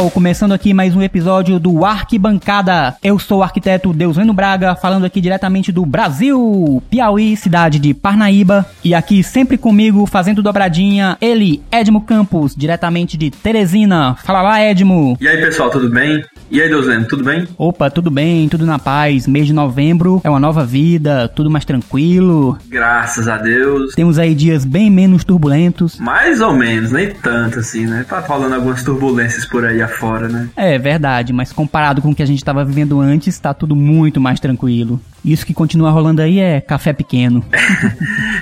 Geral, começando aqui mais um episódio do Arquibancada. Eu sou o arquiteto Deuseno Braga, falando aqui diretamente do Brasil, Piauí, cidade de Parnaíba. E aqui sempre comigo, fazendo dobradinha, ele, Edmo Campos, diretamente de Teresina. Fala lá, Edmo. E aí pessoal, tudo bem? E aí, Deuseno, tudo bem? Opa, tudo bem, tudo na paz. Mês de novembro é uma nova vida, tudo mais tranquilo. Graças a Deus. Temos aí dias bem menos turbulentos. Mais ou menos, nem tanto assim, né? Tá falando algumas turbulências por aí afora, né? É verdade, mas comparado com o que a gente estava vivendo antes, tá tudo muito mais tranquilo. Isso que continua rolando aí é café pequeno.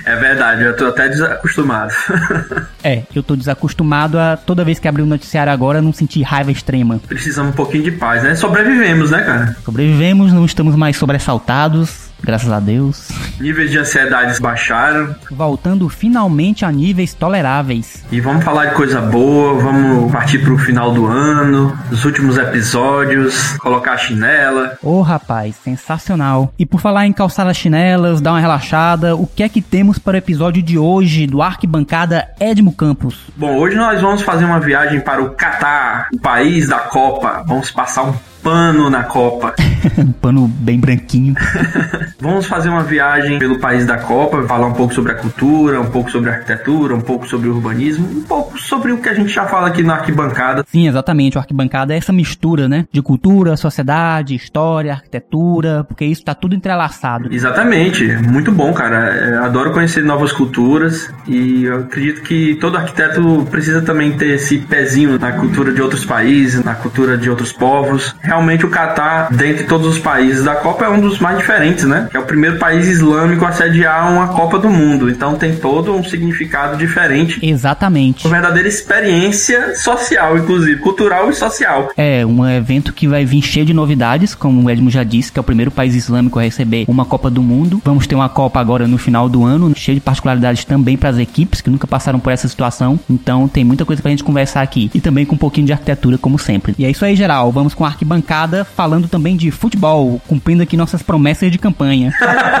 é verdade, eu tô até desacostumado. é, eu tô desacostumado a toda vez que abrir o noticiário agora não sentir raiva extrema. Precisamos um pouquinho de paz, né? Sobrevivemos, né, cara? Sobrevivemos, não estamos mais sobressaltados graças a Deus. Níveis de ansiedades baixaram. Voltando finalmente a níveis toleráveis. E vamos falar de coisa boa, vamos partir pro final do ano, os últimos episódios, colocar a chinela. Ô oh, rapaz, sensacional. E por falar em calçar as chinelas, dar uma relaxada, o que é que temos para o episódio de hoje do Arquibancada Edmo Campos? Bom, hoje nós vamos fazer uma viagem para o Catar, o país da Copa. Vamos passar um pano na Copa. um pano bem branquinho. Vamos fazer uma viagem pelo país da Copa, falar um pouco sobre a cultura, um pouco sobre a arquitetura, um pouco sobre o urbanismo, um pouco sobre o que a gente já fala aqui na arquibancada. Sim, exatamente. O arquibancada é essa mistura, né? De cultura, sociedade, história, arquitetura, porque isso tá tudo entrelaçado. Exatamente. Muito bom, cara. É, adoro conhecer novas culturas e eu acredito que todo arquiteto precisa também ter esse pezinho na cultura de outros países, na cultura de outros povos realmente o Catar, dentre todos os países da Copa, é um dos mais diferentes, né? É o primeiro país islâmico a sediar uma Copa do Mundo. Então tem todo um significado diferente. Exatamente. Uma verdadeira experiência social, inclusive, cultural e social. É, um evento que vai vir cheio de novidades, como o Edmo já disse, que é o primeiro país islâmico a receber uma Copa do Mundo. Vamos ter uma Copa agora no final do ano, cheio de particularidades também para as equipes que nunca passaram por essa situação. Então tem muita coisa pra gente conversar aqui. E também com um pouquinho de arquitetura, como sempre. E é isso aí, geral. Vamos com a arquibancada bancada falando também de futebol, cumprindo aqui nossas promessas de campanha.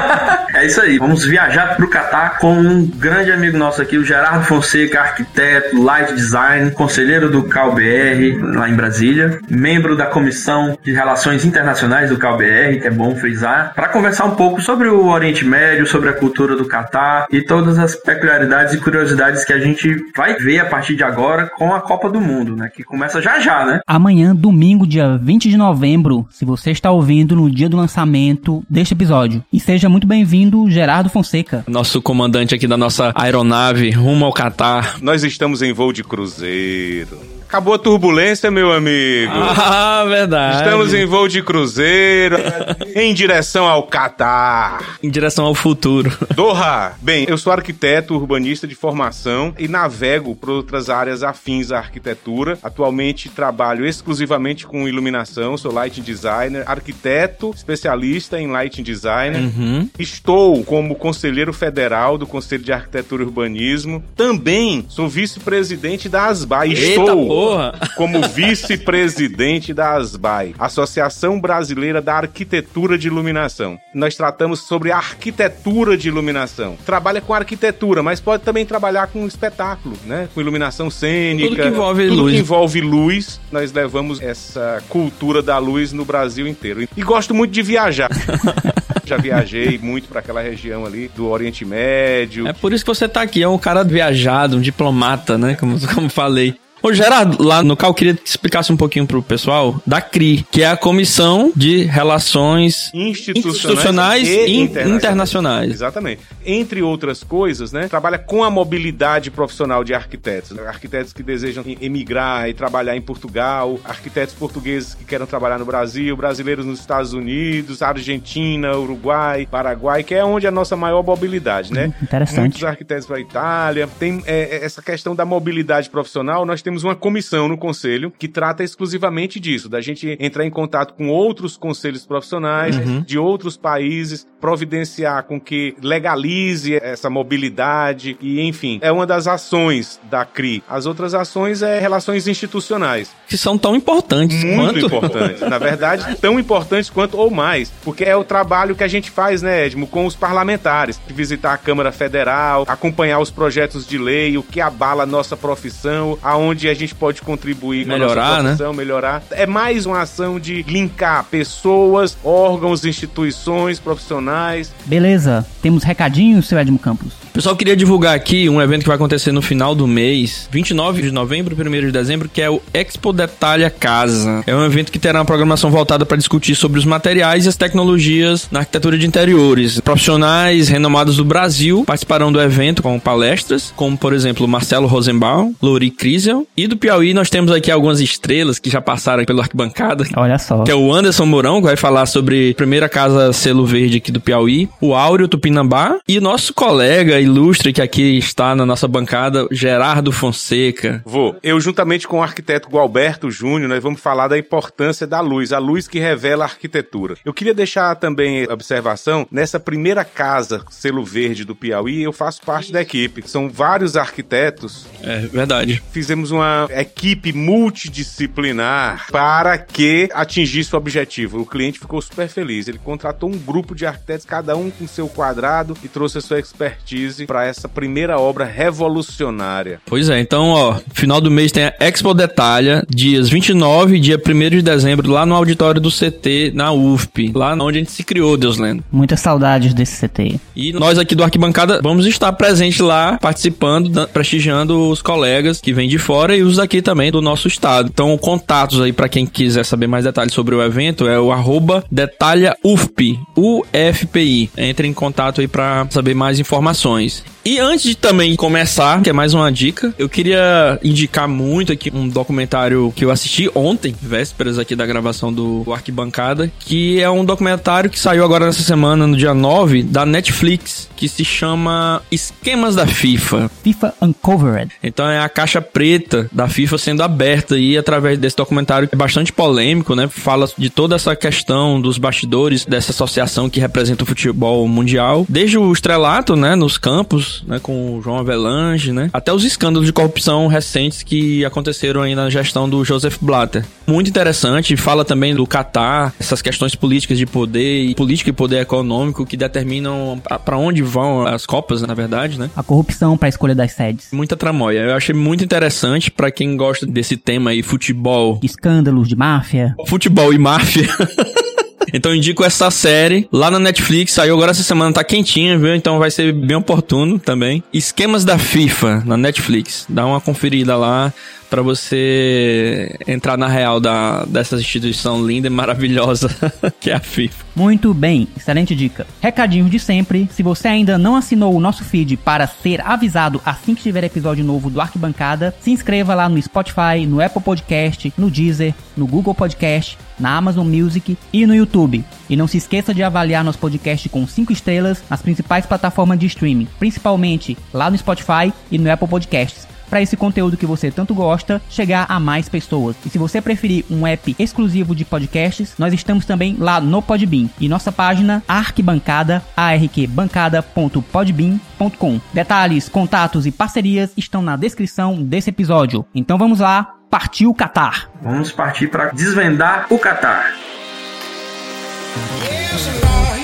é isso aí. Vamos viajar para o Catar com um grande amigo nosso aqui, o Gerardo Fonseca, arquiteto, light design, conselheiro do CalBR lá em Brasília, membro da Comissão de Relações Internacionais do CalBR, que é bom frisar, para conversar um pouco sobre o Oriente Médio, sobre a cultura do Catar e todas as peculiaridades e curiosidades que a gente vai ver a partir de agora com a Copa do Mundo, né? Que começa já já, né? Amanhã, domingo, dia 20 de novembro, se você está ouvindo no dia do lançamento deste episódio. E seja muito bem-vindo, Gerardo Fonseca. Nosso comandante aqui da nossa aeronave rumo ao Catar. Nós estamos em voo de cruzeiro. Acabou a turbulência, meu amigo. Ah, verdade. Estamos em voo de cruzeiro, em direção ao Catar. Em direção ao futuro. Doha. Bem, eu sou arquiteto urbanista de formação e navego por outras áreas afins à arquitetura. Atualmente trabalho exclusivamente com iluminação, sou lighting designer, arquiteto, especialista em lighting design. Uhum. Estou como conselheiro federal do Conselho de Arquitetura e Urbanismo. Também sou vice-presidente da ASBA. Estou Porra. como vice-presidente da ASBAI, Associação Brasileira da Arquitetura de Iluminação. Nós tratamos sobre arquitetura de iluminação. Trabalha com arquitetura, mas pode também trabalhar com espetáculo, né? Com iluminação cênica. Tudo que envolve tudo luz. que envolve luz, nós levamos essa cultura da luz no Brasil inteiro. E gosto muito de viajar. já viajei muito para aquela região ali do Oriente Médio. É por isso que você tá aqui, é um cara viajado, um diplomata, né? Como, como falei. Ô Gerardo, lá no CAL, queria que explicasse um pouquinho pro pessoal da CRI, que é a Comissão de Relações Institucionais, Institucionais e, e internacionais. internacionais. Exatamente. Entre outras coisas, né, trabalha com a mobilidade profissional de arquitetos. Arquitetos que desejam emigrar e trabalhar em Portugal, arquitetos portugueses que querem trabalhar no Brasil, brasileiros nos Estados Unidos, Argentina, Uruguai, Paraguai, que é onde é a nossa maior mobilidade, né? Interessante. Muitos arquitetos para Itália. Tem é, essa questão da mobilidade profissional, nós temos temos uma comissão no conselho que trata exclusivamente disso, da gente entrar em contato com outros conselhos profissionais uhum. de outros países, providenciar com que legalize essa mobilidade e, enfim, é uma das ações da CRI. As outras ações é relações institucionais. Que são tão importantes Muito quanto... importantes. Na verdade, tão importantes quanto ou mais. Porque é o trabalho que a gente faz, né, Edmo, com os parlamentares. De visitar a Câmara Federal, acompanhar os projetos de lei, o que abala a nossa profissão, aonde a gente pode contribuir com Melhorar, a nossa né? profissão, melhorar. É mais uma ação de linkar pessoas, órgãos, instituições, profissionais. Beleza, temos recadinhos, seu Edmo Campos? Pessoal, queria divulgar aqui um evento que vai acontecer no final do mês, 29 de novembro e 1 de dezembro, que é o Expo Detalha Casa. É um evento que terá uma programação voltada para discutir sobre os materiais e as tecnologias na arquitetura de interiores. Profissionais renomados do Brasil participarão do evento com palestras, como por exemplo Marcelo Rosenbaum, Lori Crisel. E do Piauí nós temos aqui algumas estrelas que já passaram pela arquibancada, Olha só. que é o Anderson Mourão, que vai falar sobre a primeira casa selo verde aqui do Piauí, o Áureo Tupinambá e nosso colega ilustre que aqui está na nossa bancada, Gerardo Fonseca. Vou. Eu, juntamente com o arquiteto Gualberto Júnior, nós vamos falar da importância da luz, a luz que revela a arquitetura. Eu queria deixar também observação, nessa primeira casa selo verde do Piauí, eu faço parte da equipe. São vários arquitetos É verdade. fizemos uma equipe multidisciplinar para que atingisse o objetivo. O cliente ficou super feliz. Ele contratou um grupo de arquitetos, cada um com seu quadrado, e trouxe a sua expertise para essa primeira obra revolucionária. Pois é, então, ó, final do mês tem a Expo Detalha, dias 29 e dia 1 de dezembro, lá no auditório do CT, na UFP, lá onde a gente se criou, Deus lendo. Muitas saudades desse CT. E nós aqui do Arquibancada vamos estar presentes lá, participando, prestigiando os colegas que vêm de fora e os daqui também do nosso estado. Então, contatos aí para quem quiser saber mais detalhes sobre o evento é o arroba detalha UFP, UFPI. Entre em contato aí para saber mais informações. E antes de também começar, que é mais uma dica, eu queria indicar muito aqui um documentário que eu assisti ontem, vésperas aqui da gravação do Arquibancada, que é um documentário que saiu agora nessa semana, no dia 9, da Netflix, que se chama Esquemas da FIFA. FIFA Uncovered. Então é a caixa preta da FIFA sendo aberta aí através desse documentário que é bastante polêmico, né? Fala de toda essa questão dos bastidores dessa associação que representa o futebol mundial, desde o estrelato, né, nos campos, né, com o João Avelange, né, até os escândalos de corrupção recentes que aconteceram aí na gestão do Joseph Blatter. Muito interessante, fala também do Catar, essas questões políticas de poder e política e poder econômico que determinam para onde vão as copas, na verdade, né? A corrupção para a escolha das sedes. Muita tramóia. Eu achei muito interessante pra quem gosta desse tema aí, futebol. Escândalos de máfia. Futebol e máfia. Então indico essa série lá na Netflix, saiu agora essa semana, tá quentinha, viu? Então vai ser bem oportuno também. Esquemas da FIFA na Netflix. Dá uma conferida lá pra você entrar na real da, dessa instituição linda e maravilhosa que é a FIFA. Muito bem, excelente dica. Recadinhos de sempre. Se você ainda não assinou o nosso feed para ser avisado assim que tiver episódio novo do Arquibancada, se inscreva lá no Spotify, no Apple Podcast, no Deezer, no Google Podcast, na Amazon Music e no YouTube. E não se esqueça de avaliar nosso podcast com 5 estrelas nas principais plataformas de streaming, principalmente lá no Spotify e no Apple Podcasts para esse conteúdo que você tanto gosta chegar a mais pessoas. E se você preferir um app exclusivo de podcasts, nós estamos também lá no Podbean e nossa página arquibancada arqbancada.podbean.com. Detalhes, contatos e parcerias estão na descrição desse episódio. Então vamos lá, partiu Qatar. Vamos partir para desvendar o Catar.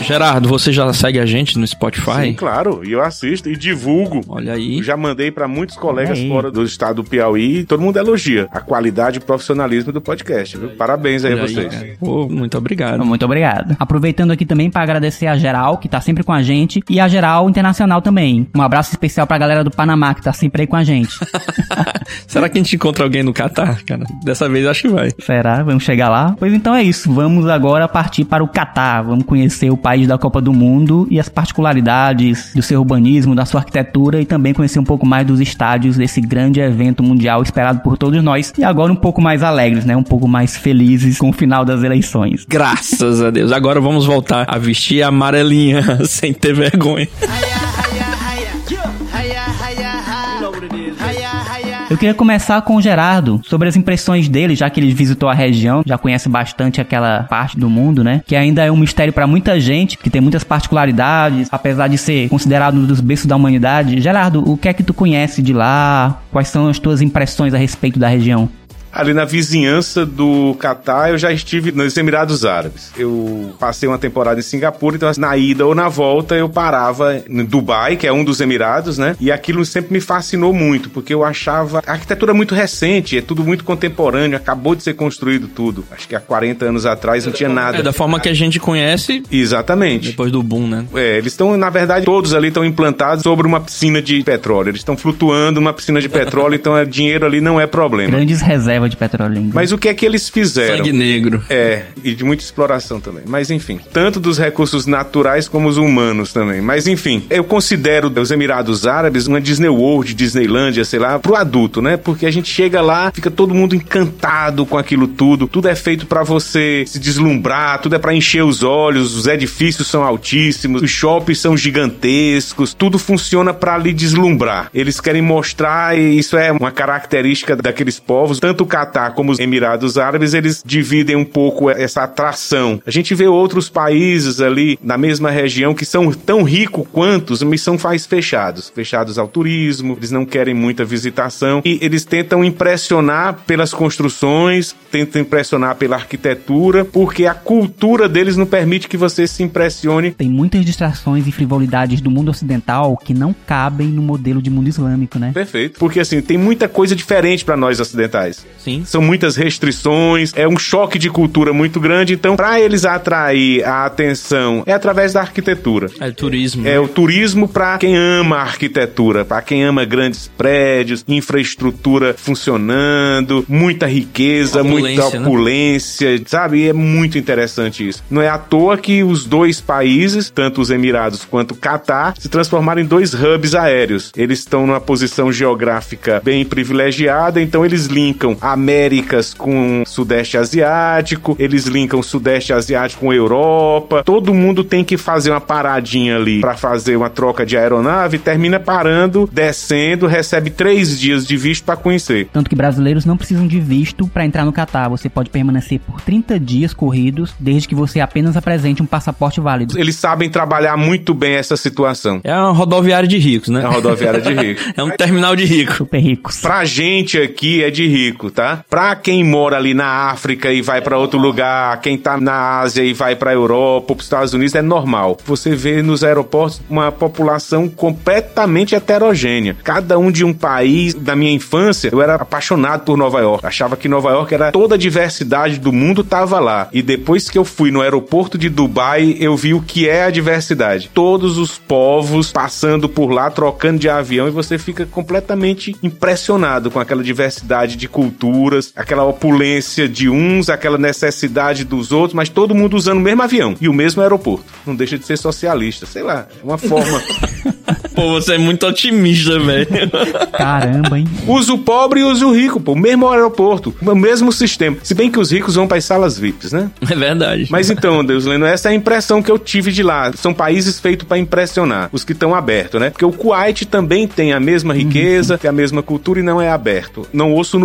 Gerardo, você já segue a gente no Spotify? Sim, claro. E eu assisto e divulgo. Olha aí. Já mandei pra muitos colegas aí. fora do estado do Piauí e todo mundo elogia a qualidade e profissionalismo do podcast. Viu? Parabéns aí a vocês. Pô, muito obrigado. Muito obrigado. Aproveitando aqui também para agradecer a Geral, que tá sempre com a gente, e a Geral Internacional também. Um abraço especial pra galera do Panamá, que tá sempre aí com a gente. Será que a gente encontra alguém no Catar, cara? Dessa vez acho que vai. Será? Vamos chegar lá? Pois então é isso. Vamos agora partir para o Catar. Vamos conhecer o país da Copa do Mundo e as particularidades do seu urbanismo, da sua arquitetura e também conhecer um pouco mais dos estádios desse grande evento mundial esperado por todos nós. E agora um pouco mais alegres, né? Um pouco mais felizes com o final das eleições. Graças a Deus. Agora vamos voltar a vestir a amarelinha sem ter vergonha. Eu queria começar com o Gerardo, sobre as impressões dele, já que ele visitou a região, já conhece bastante aquela parte do mundo, né? Que ainda é um mistério para muita gente, que tem muitas particularidades, apesar de ser considerado um dos berços da humanidade. Gerardo, o que é que tu conhece de lá? Quais são as tuas impressões a respeito da região? Ali na vizinhança do Catar, eu já estive nos Emirados Árabes. Eu passei uma temporada em Singapura, então na ida ou na volta eu parava em Dubai, que é um dos Emirados, né? E aquilo sempre me fascinou muito, porque eu achava a arquitetura muito recente, é tudo muito contemporâneo, acabou de ser construído tudo. Acho que há 40 anos atrás não tinha nada. É da forma que a gente conhece. Exatamente. Depois do boom, né? É, eles estão, na verdade, todos ali estão implantados sobre uma piscina de petróleo. Eles estão flutuando numa piscina de petróleo, então é, dinheiro ali não é problema. Grandes reservas reserva de petróleo. Mas o que é que eles fizeram? Sangue negro. É, e de muita exploração também. Mas enfim, tanto dos recursos naturais como os humanos também. Mas enfim, eu considero os Emirados Árabes uma Disney World, Disneylândia, sei lá, pro adulto, né? Porque a gente chega lá, fica todo mundo encantado com aquilo tudo. Tudo é feito para você se deslumbrar, tudo é para encher os olhos, os edifícios são altíssimos, os shoppings são gigantescos, tudo funciona para lhe deslumbrar. Eles querem mostrar e isso é uma característica daqueles povos, tanto o Catar como os Emirados Árabes, eles dividem um pouco essa atração. A gente vê outros países ali na mesma região que são tão ricos quanto, mas são mais fechados. Fechados ao turismo, eles não querem muita visitação e eles tentam impressionar pelas construções, tentam impressionar pela arquitetura, porque a cultura deles não permite que você se impressione. Tem muitas distrações e frivolidades do mundo ocidental que não cabem no modelo de mundo islâmico, né? Perfeito. Porque assim, tem muita coisa diferente para nós ocidentais. Sim. São muitas restrições, é um choque de cultura muito grande. Então, para eles atrair a atenção, é através da arquitetura. É turismo. É o turismo para quem ama a arquitetura, para quem ama grandes prédios, infraestrutura funcionando, muita riqueza, Opulência, muita né? opulência, sabe? E é muito interessante isso. Não é à toa que os dois países, tanto os Emirados quanto o Catar, se transformaram em dois hubs aéreos. Eles estão numa posição geográfica bem privilegiada, então eles linkam Américas com Sudeste Asiático, eles linkam Sudeste Asiático com Europa. Todo mundo tem que fazer uma paradinha ali para fazer uma troca de aeronave, termina parando, descendo, recebe três dias de visto para conhecer. Tanto que brasileiros não precisam de visto para entrar no Catar. Você pode permanecer por 30 dias corridos, desde que você apenas apresente um passaporte válido. Eles sabem trabalhar muito bem essa situação. É uma rodoviária de ricos, né? É a rodoviária de rico. É um terminal de rico. Super ricos. Pra gente aqui é de rico, tá? Pra quem mora ali na África e vai pra outro lugar, quem tá na Ásia e vai pra Europa pros Estados Unidos é normal. Você vê nos aeroportos uma população completamente heterogênea. Cada um de um país. Da minha infância, eu era apaixonado por Nova York. Achava que Nova York era toda a diversidade do mundo tava lá. E depois que eu fui no aeroporto de Dubai, eu vi o que é a diversidade. Todos os povos passando por lá, trocando de avião, e você fica completamente impressionado com aquela diversidade de culturas, aquela opulência de uns, aquela necessidade dos outros, mas todo mundo usando o mesmo avião e o mesmo aeroporto. Não deixa de ser socialista, sei lá, é uma forma. Pô, você é muito otimista, velho. Caramba, hein? usa o pobre e usa o rico, pô, o mesmo aeroporto, o mesmo sistema. Se bem que os ricos vão para as salas VIPs, né? É verdade. Mas então, Deus Leno, essa é a impressão que eu tive de lá. São países feitos para impressionar, os que estão abertos, né? Porque o Kuwait também tem a mesma riqueza, tem a mesma cultura e não é aberto. Não ouço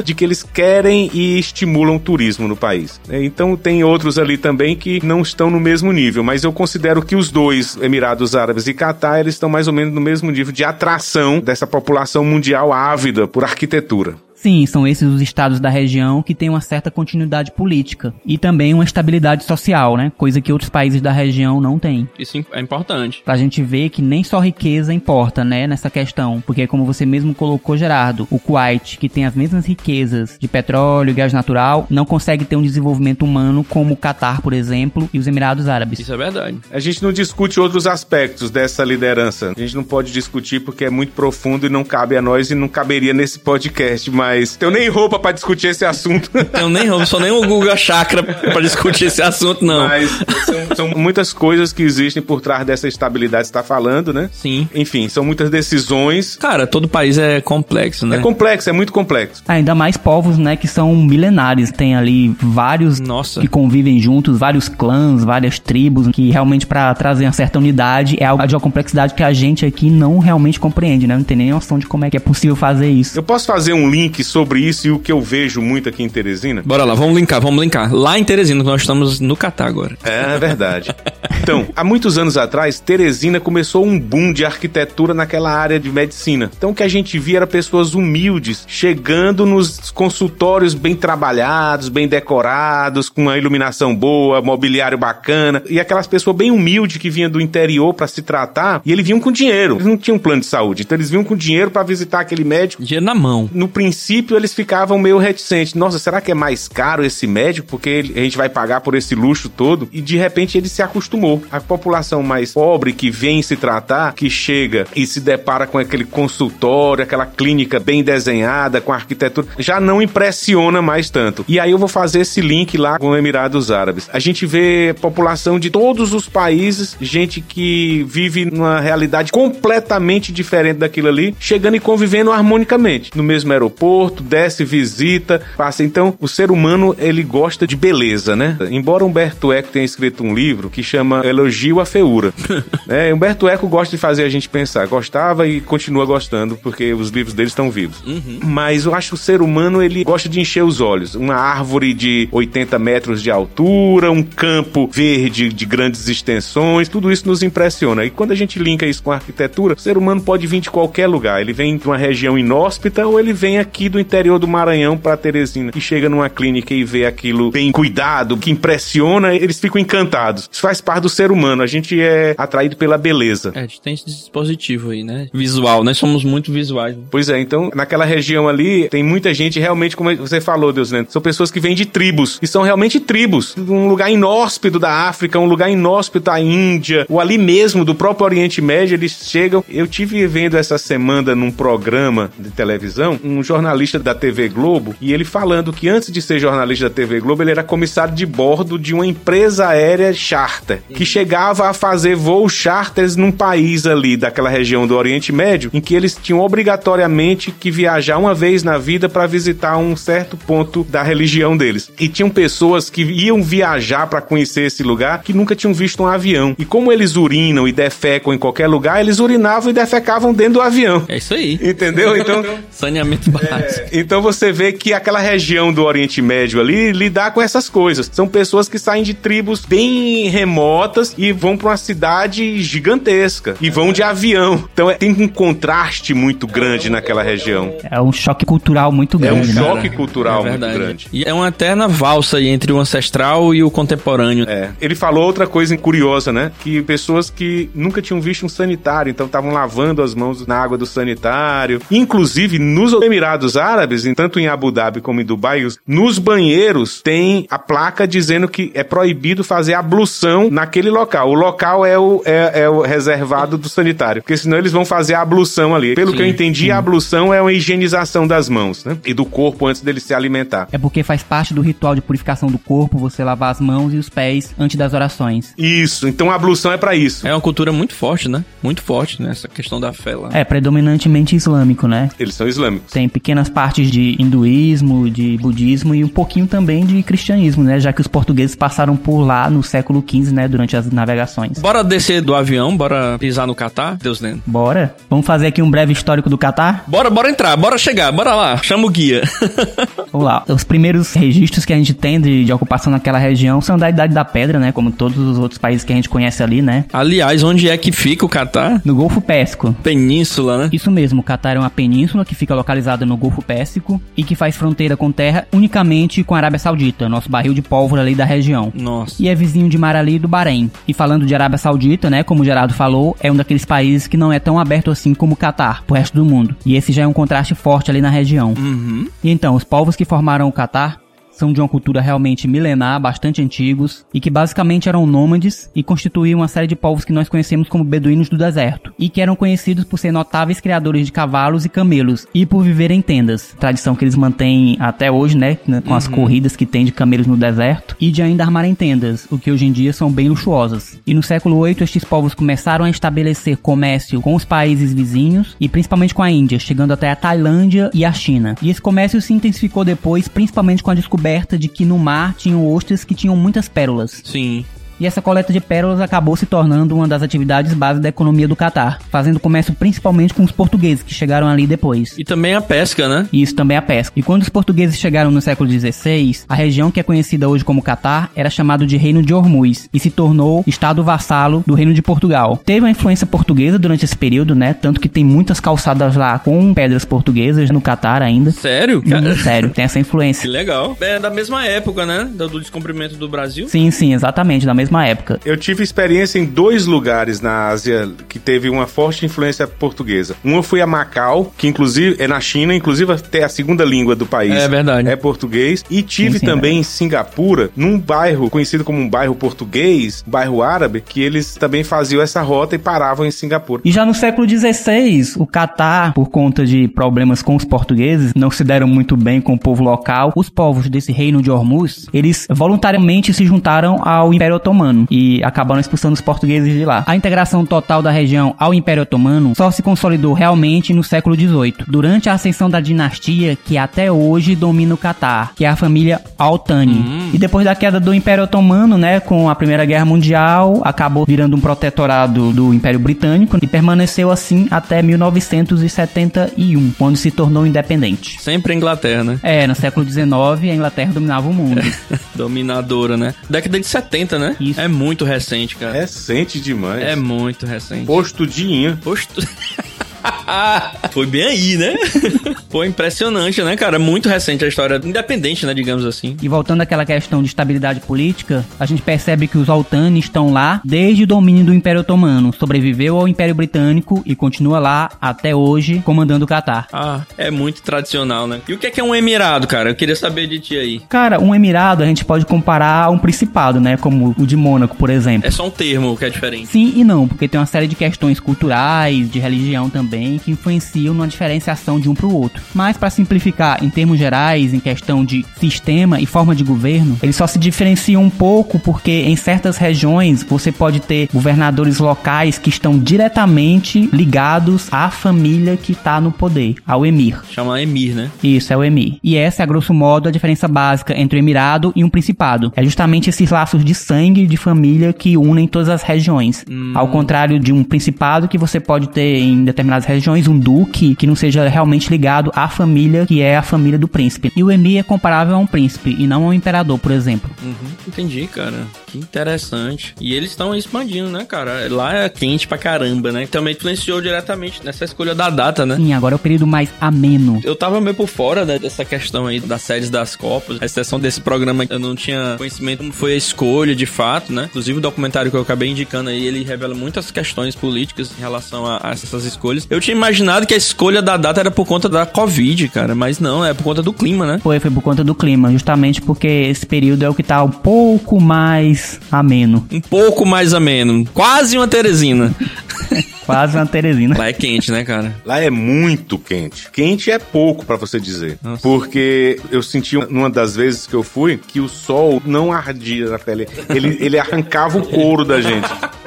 de que eles querem e estimulam o turismo no país. né? Então tem outros ali também que não estão no mesmo nível, mas eu considero que os dois, Emirados Árabes e Catar, eles estão mais ou menos no mesmo nível de atração dessa população mundial ávida por arquitetura. Sim, são esses os estados da região que têm uma certa continuidade política e também uma estabilidade social, né? Coisa que outros países da região não têm. Isso é importante. Pra gente ver que nem só riqueza importa, né, nessa questão. Porque como você mesmo colocou, Gerardo, o Kuwait, que tem as mesmas riquezas de petróleo e gás natural, não consegue ter um desenvolvimento humano como o Catar, por exemplo, e os Emirados Árabes. Isso é verdade. A gente não discute outros aspectos dessa liderança. A gente não pode discutir porque é muito profundo e não cabe a nós e não caberia nesse podcast. Mas mas tenho nem roupa pra discutir esse assunto. Eu nem não sou nem o Guga Chakra pra discutir esse assunto, não. Mas são, são muitas coisas que existem por trás dessa estabilidade que você tá falando, né? Sim. Enfim, são muitas decisões. Cara, todo país é complexo, né? É complexo, é muito complexo. Ainda mais povos, né, que são milenares. Tem ali vários Nossa. que convivem juntos, vários clãs, várias tribos, que realmente pra trazer uma certa unidade é algo de uma complexidade que a gente aqui não realmente compreende, né? Não tem nem noção de como é que é possível fazer isso. Eu posso fazer um link sobre isso e o que eu vejo muito aqui em Teresina? Bora lá, vamos linkar, vamos linkar. Lá em Teresina, nós estamos no Catar agora. É verdade. Então, há muitos anos atrás, Teresina começou um boom de arquitetura naquela área de medicina. Então, o que a gente via era pessoas humildes chegando nos consultórios bem trabalhados, bem decorados, com uma iluminação boa, mobiliário bacana, e aquelas pessoas bem humildes que vinham do interior para se tratar, e eles vinham com dinheiro. Eles não tinham plano de saúde, então eles vinham com dinheiro para visitar aquele médico. Dinheiro na mão. No princípio, eles ficavam meio reticentes. Nossa, será que é mais caro esse médico? Porque a gente vai pagar por esse luxo todo? E de repente ele se acostumou. A população mais pobre que vem se tratar, que chega e se depara com aquele consultório, aquela clínica bem desenhada, com arquitetura, já não impressiona mais tanto. E aí eu vou fazer esse link lá com os Emirados Árabes. A gente vê população de todos os países, gente que vive numa realidade completamente diferente daquilo ali, chegando e convivendo harmonicamente. No mesmo aeroporto, desce, visita, passa. Então, o ser humano, ele gosta de beleza, né? Embora Humberto Eco tenha escrito um livro que chama Elogio à Feura. né? Humberto Eco gosta de fazer a gente pensar. Gostava e continua gostando, porque os livros dele estão vivos. Mas eu acho que o ser humano, ele gosta de encher os olhos. Uma árvore de 80 metros de altura, um campo verde de grandes extensões, tudo isso nos impressiona. E quando a gente linka isso com a arquitetura, o ser humano pode vir de qualquer lugar. Ele vem de uma região inóspita ou ele vem aqui do interior do Maranhão para Teresina e chega numa clínica e vê aquilo bem cuidado, que impressiona, eles ficam encantados. Isso faz parte do ser humano. A gente é atraído pela beleza. É, a gente tem esse dispositivo aí, né? Visual, nós somos muito visuais. Pois é, então naquela região ali tem muita gente realmente, como você falou, Deus Lento, são pessoas que vêm de tribos, e são realmente tribos. Um lugar inóspito da África, um lugar inóspito da Índia, ou ali mesmo do próprio Oriente Médio, eles chegam. Eu tive vendo essa semana num programa de televisão, um jornalista da TV Globo, e ele falando que antes de ser jornalista da TV Globo, ele era comissário de bordo de uma empresa aérea charter, que chegava a fazer voos charters num país ali daquela região do Oriente Médio, em que eles tinham obrigatoriamente que viajar uma vez na vida para visitar um certo ponto da religião deles. E tinham pessoas que iam viajar para conhecer esse lugar que nunca tinham visto um avião. E como eles urinam e defecam em qualquer lugar, eles urinavam e defecavam dentro do avião. É isso aí. Entendeu? Então, Saneamento básico. Então você vê que aquela região do Oriente Médio ali lidar com essas coisas. São pessoas que saem de tribos bem remotas e vão para uma cidade gigantesca e vão de avião. Então é- tem um contraste muito grande naquela região. É um choque cultural muito É um grande, né? choque cultural É muito grande. E é uma eterna valsa aí entre o ancestral e o contemporâneo. É. Ele falou outra coisa curiosa, né? Que pessoas que nunca tinham visto um sanitário, então estavam lavando as mãos na água do sanitário. Inclusive, nos Emirados Árabes, em- tanto em Abu Dhabi como em Dubai, os- nos banheiros tem a placa dizendo que é proibido fazer ablução naquele local. O local é o, é, é o reservado do sanitário, porque senão eles vão fazer a ablução ali. Pelo Sim, que eu entendi, a ablução é uma higienização das mãos, né? E do corpo antes dele se alimentar. É porque faz parte do ritual de purificação do corpo você lavar as mãos e os pés antes das orações. Isso, então a ablução é pra isso. É uma cultura muito forte, né? Muito forte nessa questão da fé lá. É predominantemente islâmico, né? Eles são islâmicos. Tem pequenas partes de hinduísmo, de budismo e um pouquinho também de cristianismo, né? Já que os portugueses passaram por lá no século XV, né? Durante as navegações. Bora descer do avião, bora pisar no Catar, Deus dentro. Bora? Vamos fazer aqui um breve histórico do Catar? Bora, bora entrar, bora chegar, bora lá, chama o guia. Vamos lá. Os primeiros registros que a gente tem de, de ocupação naquela região são da Idade da Pedra, né? Como todos os outros países que a gente conhece ali, né? Aliás, onde é que fica o Catar? No Golfo Pérsico. Península, né? Isso mesmo, o Catar é uma península que fica localizada no Golfo Pérsico e que faz fronteira com terra unicamente com a Arábia Saudita, nosso barril de pólvora ali da região. Nossa. E é vizinho de Mar ali e do Bahrein. E falando de Arábia Saudita, né, como o Gerardo falou, é um daqueles países que não é tão aberto assim como o Catar, pro resto do mundo. E esse já é um contraste forte ali na região. Uhum. E então, os povos que formaram o Catar são de uma cultura realmente milenar, bastante antigos, e que basicamente eram nômades e constituíam uma série de povos que nós conhecemos como beduínos do deserto, e que eram conhecidos por ser notáveis criadores de cavalos e camelos, e por viver em tendas, tradição que eles mantêm até hoje, né, com uhum. as corridas que tem de camelos no deserto, e de ainda armarem tendas, o que hoje em dia são bem luxuosas. E no século VIII, estes povos começaram a estabelecer comércio com os países vizinhos, e principalmente com a Índia, chegando até a Tailândia e a China. E esse comércio se intensificou depois, principalmente com a descoberta de que no mar tinham ostras que tinham muitas pérolas. Sim e essa coleta de pérolas acabou se tornando uma das atividades base da economia do Catar, fazendo comércio principalmente com os portugueses que chegaram ali depois. E também a pesca, né? Isso também a pesca. E quando os portugueses chegaram no século XVI, a região que é conhecida hoje como Catar era chamado de Reino de Hormuz e se tornou estado vassalo do Reino de Portugal. Teve uma influência portuguesa durante esse período, né? Tanto que tem muitas calçadas lá com pedras portuguesas no Catar ainda. Sério? Hum, sério, tem essa influência. Que legal. É da mesma época, né? Do descobrimento do Brasil. Sim, sim, exatamente, da mesma mesma época. Eu tive experiência em dois lugares na Ásia que teve uma forte influência portuguesa. Uma foi a Macau, que inclusive é na China, inclusive até a segunda língua do país. É verdade. É português. E tive sim, sim, também é. em Singapura, num bairro conhecido como um bairro português, bairro árabe, que eles também faziam essa rota e paravam em Singapura. E já no século XVI, o Catar, por conta de problemas com os portugueses, não se deram muito bem com o povo local. Os povos desse reino de Hormuz, eles voluntariamente se juntaram ao Império Otomano Otomano e acabaram expulsando os portugueses de lá. A integração total da região ao Império Otomano só se consolidou realmente no século XVIII, durante a ascensão da dinastia que até hoje domina o Catar, que é a família Al-Thani. Uhum. E depois da queda do Império Otomano, né, com a Primeira Guerra Mundial, acabou virando um protetorado do Império Britânico e permaneceu assim até 1971, quando se tornou independente. Sempre a Inglaterra, né? É, no século XIX a Inglaterra dominava o mundo. Dominadora, né? Década de 70, né? Isso. É muito recente, cara. Recente demais. É muito recente. Postudinho. Posto. Foi bem aí, né? Foi impressionante, né, cara? Muito recente a história, independente, né, digamos assim. E voltando àquela questão de estabilidade política, a gente percebe que os Altani estão lá desde o domínio do Império Otomano, sobreviveu ao Império Britânico e continua lá até hoje comandando o Catar. Ah, é muito tradicional, né? E o que é que é um emirado, cara? Eu queria saber de ti aí. Cara, um emirado a gente pode comparar a um principado, né, como o de Mônaco, por exemplo. É só um termo que é diferente. Sim e não, porque tem uma série de questões culturais, de religião também, que influenciam na diferenciação de um para o outro. Mas para simplificar, em termos gerais, em questão de sistema e forma de governo, eles só se diferenciam um pouco porque em certas regiões você pode ter governadores locais que estão diretamente ligados à família que está no poder, ao emir. Chama emir, né? Isso, é o emir. E essa é, a grosso modo, a diferença básica entre o emirado e um principado. É justamente esses laços de sangue, de família que unem todas as regiões. Hum. Ao contrário de um principado que você pode ter em determinadas regiões um duque que não seja realmente ligado à família que é a família do príncipe. E o emir é comparável a um príncipe e não a um imperador, por exemplo. Uhum, entendi, cara. Que interessante. E eles estão expandindo, né, cara? Lá é quente pra caramba, né? Também influenciou diretamente nessa escolha da data, né? Sim, agora é o período mais ameno. Eu tava meio por fora né, dessa questão aí das séries das Copas. A exceção desse programa, eu não tinha conhecimento como foi a escolha de fato, né? Inclusive o documentário que eu acabei indicando aí, ele revela muitas questões políticas em relação a, a essas escolhas. Eu tinha imaginado que a escolha da data era por conta da Covid, cara, mas não, é por conta do clima, né? Foi, foi por conta do clima, justamente porque esse período é o que tá um pouco mais ameno. Um pouco mais ameno. Quase uma Teresina. Quase uma Teresina. Lá é quente, né, cara? Lá é muito quente. Quente é pouco para você dizer. Nossa. Porque eu senti numa das vezes que eu fui que o sol não ardia na pele. Ele, ele arrancava o couro da gente.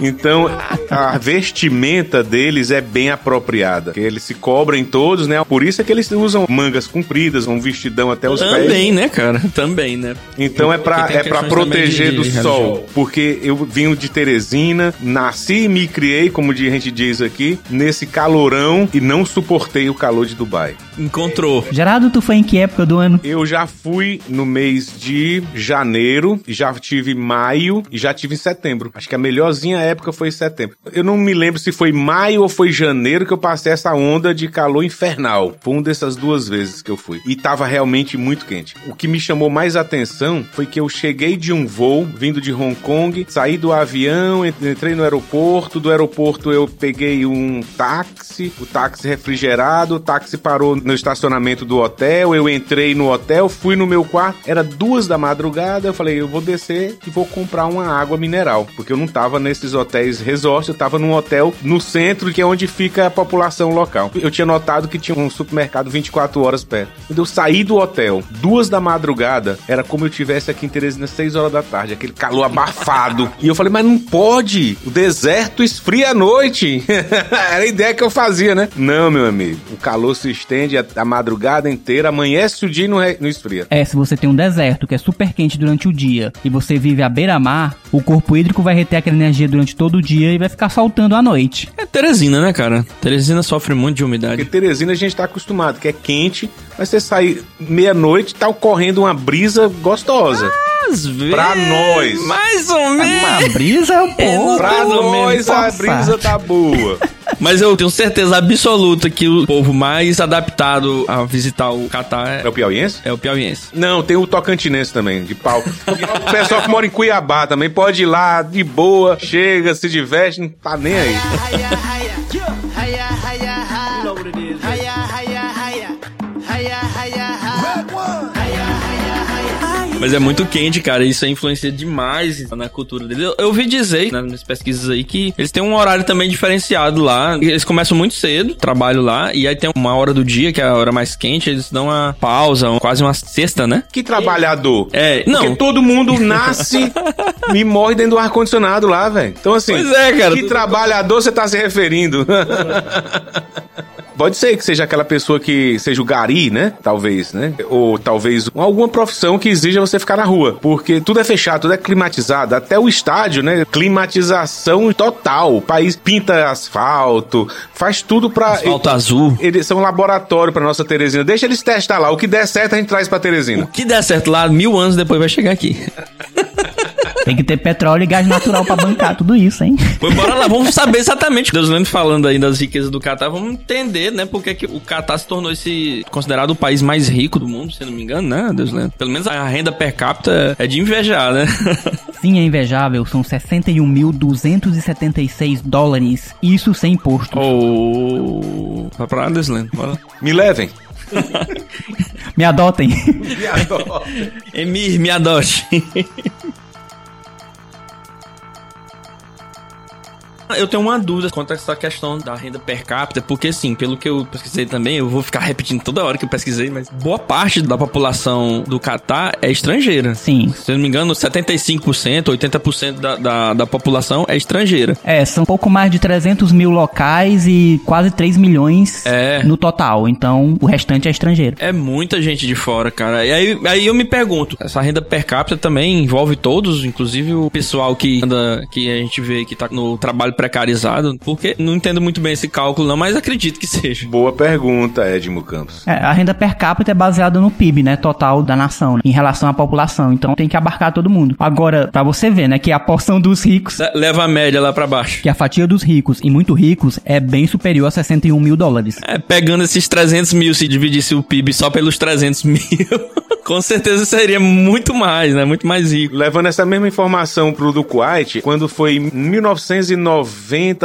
Então, a vestimenta deles é bem apropriada. Eles se cobrem todos, né? Por isso é que eles usam mangas compridas, um vestidão até os Também, pés. Também, né, cara? Também, né? Então é pra, é pra proteger de, do de sol. Porque eu vim de Teresina, nasci e me criei, como a gente diz aqui, nesse calorão e não suportei o calor de Dubai. Encontrou. Gerardo, tu foi em que época do ano? Eu já fui no mês de janeiro, já tive maio e já tive em setembro. Acho que a melhorzinha época foi setembro. Eu não me lembro se foi maio ou foi janeiro que eu passei essa onda de calor infernal. Foi uma dessas duas vezes que eu fui. E tava realmente muito quente. O que me chamou mais atenção foi que eu cheguei de um voo vindo de Hong Kong, saí do avião, entrei no aeroporto, do aeroporto eu peguei um táxi, o táxi refrigerado, o táxi parou no estacionamento do hotel, eu entrei no hotel, fui no meu quarto, era duas da madrugada, eu falei, eu vou descer e vou comprar uma água mineral, porque eu não tava nesses hotéis resort, eu tava num hotel no centro, que é onde fica a população local. Eu tinha notado que tinha um supermercado 24 horas perto. Quando eu saí do hotel, duas da madrugada, era como eu tivesse aqui em Teresina 6 horas da tarde, aquele calor abafado. e eu falei, mas não pode, o deserto esfria à noite. era a ideia que eu fazia, né? Não, meu amigo, o calor se estende a, a madrugada inteira, amanhece o dia e não, não esfria. É, se você tem um deserto que é super quente durante o dia e você vive à beira-mar, o corpo hídrico vai reter aquela energia durante todo o dia e vai ficar soltando à noite. É Teresina, né, cara? Teresina sofre muito de umidade. Porque Teresina a gente tá acostumado, que é quente, mas você sai meia-noite, tá ocorrendo uma brisa gostosa. Às vezes, Pra nós. Mais ou menos. Uma brisa é um pouco. Pra nós menos a brisa tá boa. Mas eu tenho certeza absoluta que o povo mais adaptado a visitar o Catar É o piauiense? é, é o piauiense. Não, tem o tocantinense também, de pau. O pessoal que mora em Cuiabá também pode ir lá de boa, chega, se diverte, não tá nem aí. Mas é muito quente, cara. Isso influencia demais na cultura deles. Eu, eu ouvi dizer, né, nas pesquisas aí, que eles têm um horário também diferenciado lá. Eles começam muito cedo, trabalho lá, e aí tem uma hora do dia, que é a hora mais quente, eles dão uma pausa, quase uma sexta, né? Que trabalhador. É, Porque não. todo mundo nasce e morre dentro do ar-condicionado lá, velho. Então, assim, Pois é, cara. que trabalhador você tá se referindo? Pode ser que seja aquela pessoa que seja o gari, né? Talvez, né? Ou talvez alguma profissão que exija você ficar na rua. Porque tudo é fechado, tudo é climatizado. Até o estádio, né? Climatização total. O país pinta asfalto, faz tudo pra. Asfalto azul. Eles são um laboratório pra nossa Teresina. Deixa eles testar lá. O que der certo a gente traz pra Teresina. O que der certo lá, mil anos depois vai chegar aqui. Tem que ter petróleo e gás natural pra bancar tudo isso, hein? Pois bora lá, vamos saber exatamente. Deus lendo falando aí das riquezas do Catar, vamos entender, né, porque que o Catar se tornou esse considerado o país mais rico do mundo, se eu não me engano, né, Deus lendo. Pelo menos a renda per capita é de invejar, né? Sim, é invejável, são 61.276 dólares, isso sem imposto. Ou. Vai pra lá, Deus lendo. Bora. Me levem. Me adotem. Emir, me adote. Eu tenho uma dúvida quanto a essa questão da renda per capita, porque assim, pelo que eu pesquisei também, eu vou ficar repetindo toda hora que eu pesquisei, mas boa parte da população do Catar é estrangeira. Sim. Se eu não me engano, 75%, 80% da, da, da população é estrangeira. É, são pouco mais de 300 mil locais e quase 3 milhões É. no total. Então, o restante é estrangeiro. É muita gente de fora, cara. E aí, aí eu me pergunto, essa renda per capita também envolve todos, inclusive o pessoal que anda, que a gente vê que tá no trabalho precarizado, porque não entendo muito bem esse cálculo não, mas acredito que seja. Boa pergunta, Edmo Campos. É, a renda per capita é baseada no PIB, né, total da nação, né, em relação à população. Então, tem que abarcar todo mundo. Agora, pra você ver, né, que a porção dos ricos, Le- Leva a média lá pra baixo. que a fatia dos ricos e muito ricos é bem superior a 61 mil dólares. É, pegando esses 300 mil, se dividisse o PIB só pelos 300 mil, com certeza seria muito mais, né? Muito mais rico. Levando essa mesma informação pro do Kuwait, quando foi em 1990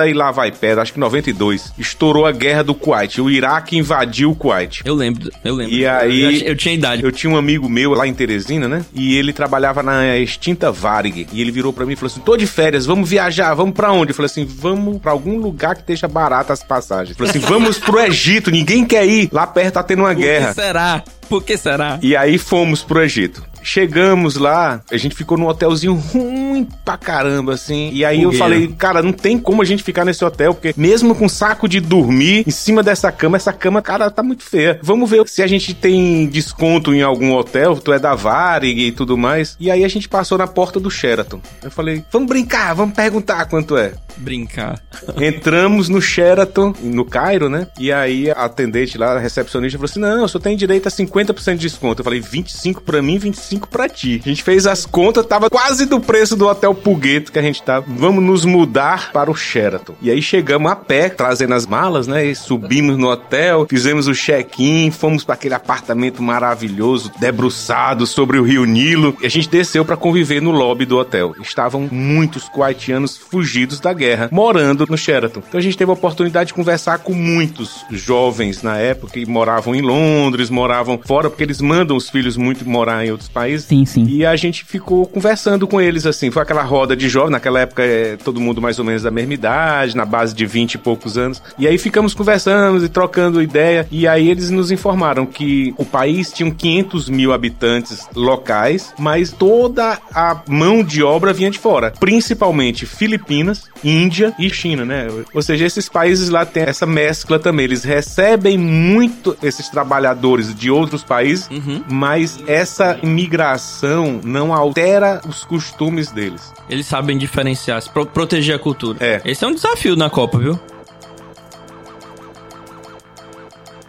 e lá vai perto, acho que 92, estourou a guerra do Kuwait. O Iraque invadiu o Kuwait. Eu lembro, eu lembro. E aí- Eu, eu tinha idade. Eu tinha um amigo meu lá em Teresina, né? E ele trabalhava na extinta Varig. E ele virou pra mim e falou assim: tô de férias, vamos viajar, vamos pra onde? Eu falei assim: vamos pra algum lugar que esteja barato as passagens. Ele falou assim: vamos pro Egito, ninguém quer ir. Lá perto tá tendo uma que guerra. será? Por que será? E aí fomos pro Egito. Chegamos lá, a gente ficou num hotelzinho ruim pra caramba, assim. E aí eu falei, cara, não tem como a gente ficar nesse hotel, porque mesmo com saco de dormir em cima dessa cama, essa cama, cara, tá muito feia. Vamos ver se a gente tem desconto em algum hotel, tu é da Varig e tudo mais. E aí a gente passou na porta do Sheraton. Eu falei, vamos brincar, vamos perguntar quanto é. Brincar. Entramos no Sheraton, no Cairo, né? E aí a atendente lá, a recepcionista, falou assim: não, eu só tenho direito a 50% de desconto. Eu falei, 25 pra mim, 25 cinco pra ti. A gente fez as contas, tava quase do preço do hotel Pugueto que a gente tava. Vamos nos mudar para o Sheraton. E aí chegamos a pé, trazendo as malas, né? E subimos no hotel, fizemos o check-in, fomos para aquele apartamento maravilhoso, debruçado sobre o Rio Nilo. E a gente desceu para conviver no lobby do hotel. Estavam muitos kuwaitianos fugidos da guerra, morando no Sheraton. Então a gente teve a oportunidade de conversar com muitos jovens na época que moravam em Londres, moravam fora, porque eles mandam os filhos muito morar em outros países. Sim, sim. E a gente ficou conversando com eles, assim. Foi aquela roda de jovens, naquela época é todo mundo mais ou menos da mesma idade, na base de 20 e poucos anos. E aí ficamos conversando e trocando ideia. E aí eles nos informaram que o país tinha 500 mil habitantes locais, mas toda a mão de obra vinha de fora. Principalmente Filipinas, Índia e China, né? Ou seja, esses países lá têm essa mescla também. Eles recebem muito esses trabalhadores de outros países, Uhum. mas essa imigração não altera os costumes deles. Eles sabem diferenciar, se pro- proteger a cultura. É. Esse é um desafio na Copa, viu?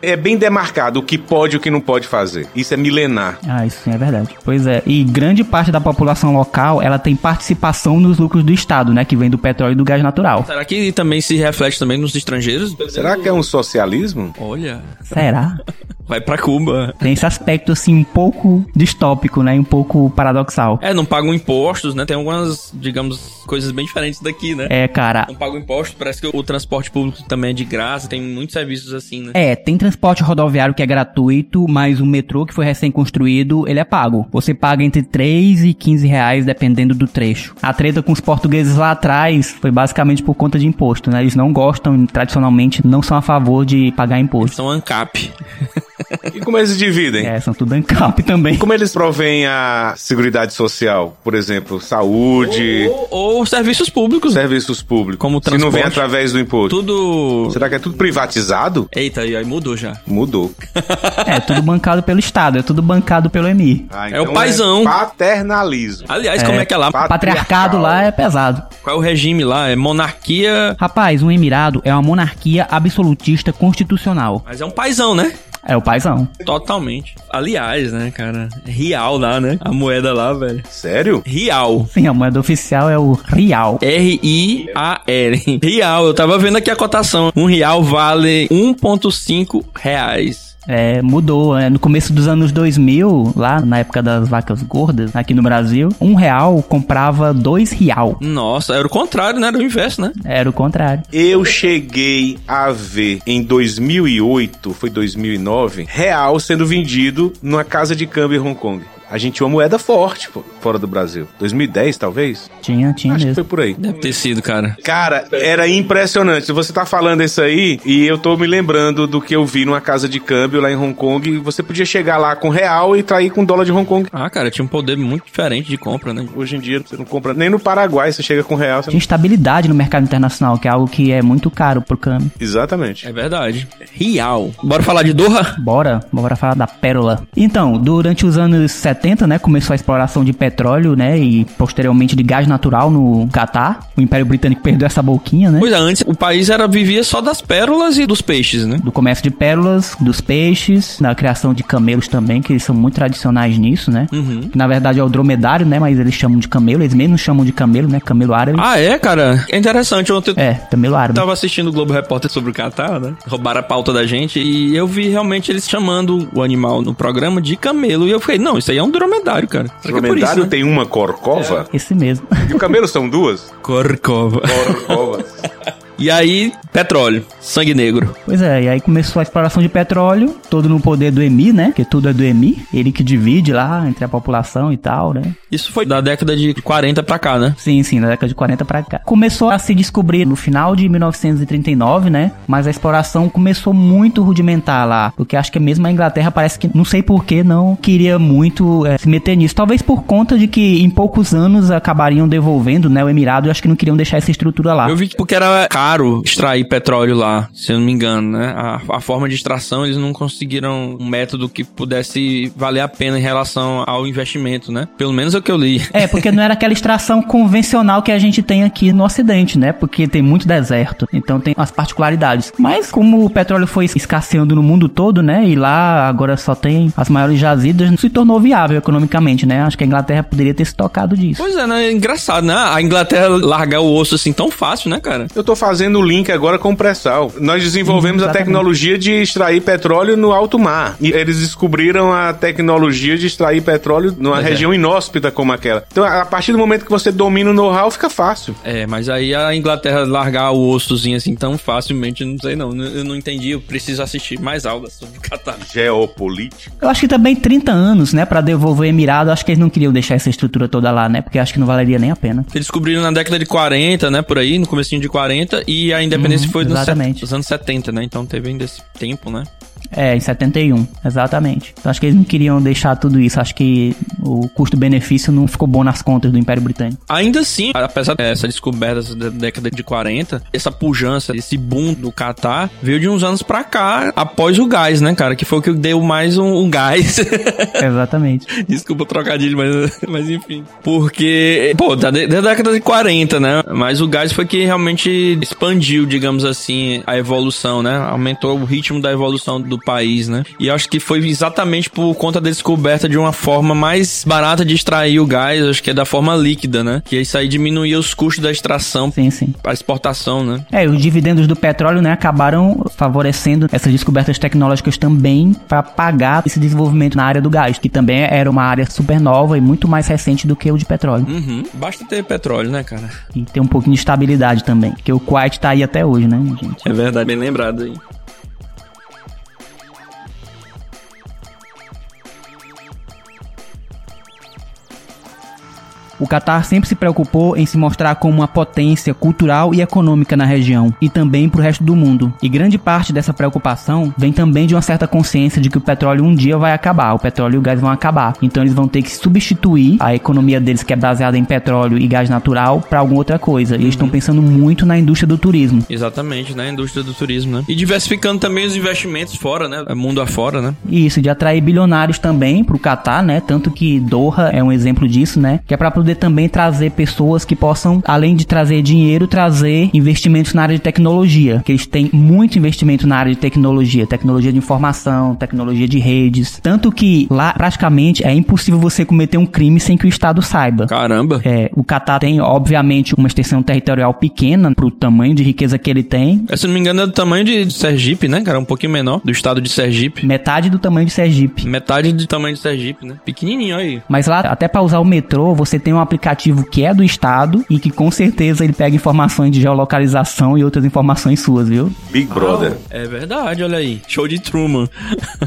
É bem demarcado o que pode e o que não pode fazer. Isso é milenar. Ah, isso sim é verdade. Pois é. E grande parte da população local, ela tem participação nos lucros do Estado, né? Que vem do petróleo e do gás natural. Será que também se reflete também nos estrangeiros? Será que é um socialismo? Olha, Será? vai pra Cuba. Tem esse aspecto, assim, um pouco distópico, né? e Um pouco paradoxal. É, não pagam impostos, né? Tem algumas, digamos, coisas bem diferentes daqui, né? É, cara. Não pagam impostos, parece que o transporte público também é de graça, tem muitos serviços assim, né? É, tem transporte rodoviário que é gratuito, mas o metrô que foi recém-construído, ele é pago. Você paga entre 3 e 15 reais, dependendo do trecho. A treta com os portugueses lá atrás foi basicamente por conta de imposto, né? Eles não gostam, tradicionalmente, não são a favor de pagar imposto. São ANCAP. E como eles dividem? É, são tudo ANCAP também. Como eles provêm a seguridade social? Por exemplo, saúde, Ou, ou serviços públicos. serviços públicos. Como Se não vem transporte. através do imposto. Tudo. Será que é tudo privatizado? Eita, e aí mudou já. Mudou. É, tudo bancado pelo Estado, é tudo bancado pelo EMI. Ah, É o paizão. paternalismo. Aliás, como é que é lá? patriarcado lá é pesado. Qual é o regime lá? É monarquia. Rapaz, um emirado é uma monarquia absolutista constitucional. Mas é um paizão, né? É o paizão. Totalmente. Aliás, né, cara? Real lá, né? A moeda lá, velho. Sério? Real. Sim, a moeda oficial é o real. R-I-A-L. Real. Eu tava vendo aqui a cotação. Um real vale 1,5 reais. É, mudou. né? No começo dos anos 2000, lá na época das vacas gordas, aqui no Brasil, um real comprava dois real. Nossa, era o contrário, né? Era o inverso, né? Era o contrário. Eu cheguei a ver em 2008, foi 2009, real sendo vendido numa casa de câmbio em Hong Kong. A gente tinha uma moeda forte, pô, fora do Brasil. 2010, talvez? Tinha, tinha Acho que mesmo. foi por aí. Deve ter sido, cara. Cara, era impressionante. Você tá falando isso aí e eu tô me lembrando do que eu vi numa casa de câmbio lá em Hong Kong. e Você podia chegar lá com real e trair com dólar de Hong Kong. Ah, cara, tinha um poder muito diferente de compra, né? Hoje em dia você não compra nem no Paraguai, você chega com real. Você... Tinha estabilidade no mercado internacional, que é algo que é muito caro pro câmbio. Exatamente. É verdade. Real. Bora falar de Doha? Bora, bora falar da pérola. Então, durante os anos 70, né, começou a exploração de petróleo, né, e posteriormente de gás natural no Catar. O Império Britânico perdeu essa boquinha, né? Pois é, antes o país era vivia só das pérolas e dos peixes, né? Do comércio de pérolas, dos peixes, da criação de camelos também, que eles são muito tradicionais nisso, né? Uhum. Na verdade é o dromedário, né? Mas eles chamam de camelo, eles mesmos chamam de camelo, né? Camelo árabe. Ah, é, cara? É interessante. Ontem É, camelo árabe. tava assistindo o Globo Repórter sobre o Catar, né? Roubaram a pauta da gente e eu vi realmente eles chamando o animal no programa de camelo. E eu fiquei, não, isso aí é um dromedário, cara. Será que é dromedário isso, né? tem uma corcova Esse mesmo. e o camelo são duas? Corcova. Corcovas. E aí, petróleo, sangue negro. Pois é, e aí começou a exploração de petróleo, todo no poder do EMI, né? Que tudo é do EMI. Ele que divide lá entre a população e tal, né? Isso foi da década de 40 pra cá, né? Sim, sim, na década de 40 pra cá. Começou a se descobrir no final de 1939, né? Mas a exploração começou muito rudimentar lá. Porque acho que mesmo a Inglaterra parece que, não sei porquê, não queria muito é, se meter nisso. Talvez por conta de que em poucos anos acabariam devolvendo, né? O Emirado e acho que não queriam deixar essa estrutura lá. Eu vi que porque era caro caro extrair petróleo lá, se eu não me engano, né? A, a forma de extração, eles não conseguiram um método que pudesse valer a pena em relação ao investimento, né? Pelo menos é o que eu li. É, porque não era aquela extração convencional que a gente tem aqui no Ocidente, né? Porque tem muito deserto, então tem as particularidades. Mas como o petróleo foi escasseando no mundo todo, né? E lá agora só tem as maiores jazidas, se tornou viável economicamente, né? Acho que a Inglaterra poderia ter se tocado disso. Pois é, né? É engraçado, né? A Inglaterra largar o osso assim tão fácil, né, cara? Eu tô fazendo o link agora com o pré-sal. Nós desenvolvemos a tecnologia de extrair petróleo no alto mar. E eles descobriram a tecnologia de extrair petróleo numa Pois é. região inóspita como aquela. Então, a partir do momento que você domina o know-how, fica fácil. É, mas aí a Inglaterra largar o ossozinho assim tão facilmente, não sei não. Eu não entendi, eu preciso assistir mais aulas sobre Catar. Geopolítico. Eu acho que também 30 anos, né, pra devolver o Emirado, acho que eles não queriam deixar essa estrutura toda lá, né? Porque acho que não valeria nem a pena. Eles descobriram na década de 40, né, por aí, no comecinho de 40, e a independência Uhum, foi nos, set- nos anos 70, né? Então teve ainda esse tempo, né? É, em 71, exatamente. Então acho que eles não queriam deixar tudo isso. Acho que o custo-benefício não ficou bom nas contas do Império Britânico. Ainda assim, apesar dessa descoberta da década de 40, essa pujança, esse boom do Catar veio de uns anos pra cá, após o gás, né, cara? Que foi o que deu mais um, um gás. exatamente. Desculpa o trocadilho, mas, mas enfim. Porque, pô, da, da década de 40, né? Mas o gás foi que realmente expandiu, digamos assim, a evolução, né? Aumentou o ritmo da evolução do país, né? E acho que foi exatamente por conta da descoberta de uma forma mais barata de extrair o gás, acho que é da forma líquida, né? Que isso aí diminuía os custos da extração Sim, sim. para exportação, né? É, os dividendos do petróleo, né, acabaram favorecendo essas descobertas tecnológicas também para pagar esse desenvolvimento na área do gás, que também era uma área super nova e muito mais recente do que o de petróleo. Uhum. Basta ter petróleo, né, cara? E tem um pouquinho de estabilidade também, porque o Kuwait tá aí até hoje, né, gente? É verdade, bem lembrado aí. O Catar sempre se preocupou em se mostrar como uma potência cultural e econômica na região e também para o resto do mundo. E grande parte dessa preocupação vem também de uma certa consciência de que o petróleo um dia vai acabar, o petróleo e o gás vão acabar. Então eles vão ter que substituir a economia deles que é baseada em petróleo e gás natural para alguma outra coisa. E eles estão pensando muito na indústria do turismo. Exatamente, né? Indústria do turismo, né? E diversificando também os investimentos fora, né? Mundo afora, né? E isso de atrair bilionários também pro Catar, né? Tanto que Doha é um exemplo disso, né? Que é para poder também trazer pessoas que possam, além de trazer dinheiro, trazer investimentos na área de tecnologia. Que eles têm muito investimento na área de tecnologia, tecnologia de informação, tecnologia de redes. Tanto que lá praticamente é impossível você cometer um crime sem que o Estado saiba. Caramba. É, o Catar tem, obviamente, uma extensão territorial pequena pro tamanho de riqueza que ele tem. É, Se não me engano, é do tamanho de Sergipe, né, cara? Um pouquinho menor, do estado de Sergipe. Metade do tamanho de Sergipe. Metade do tamanho de Sergipe, né? Pequenininho aí. Mas lá, até para usar o metrô, você tem um aplicativo que é do estado e que com certeza ele pega informações de geolocalização e outras informações suas, viu? Big Brother. É verdade, olha aí. Show de Truman.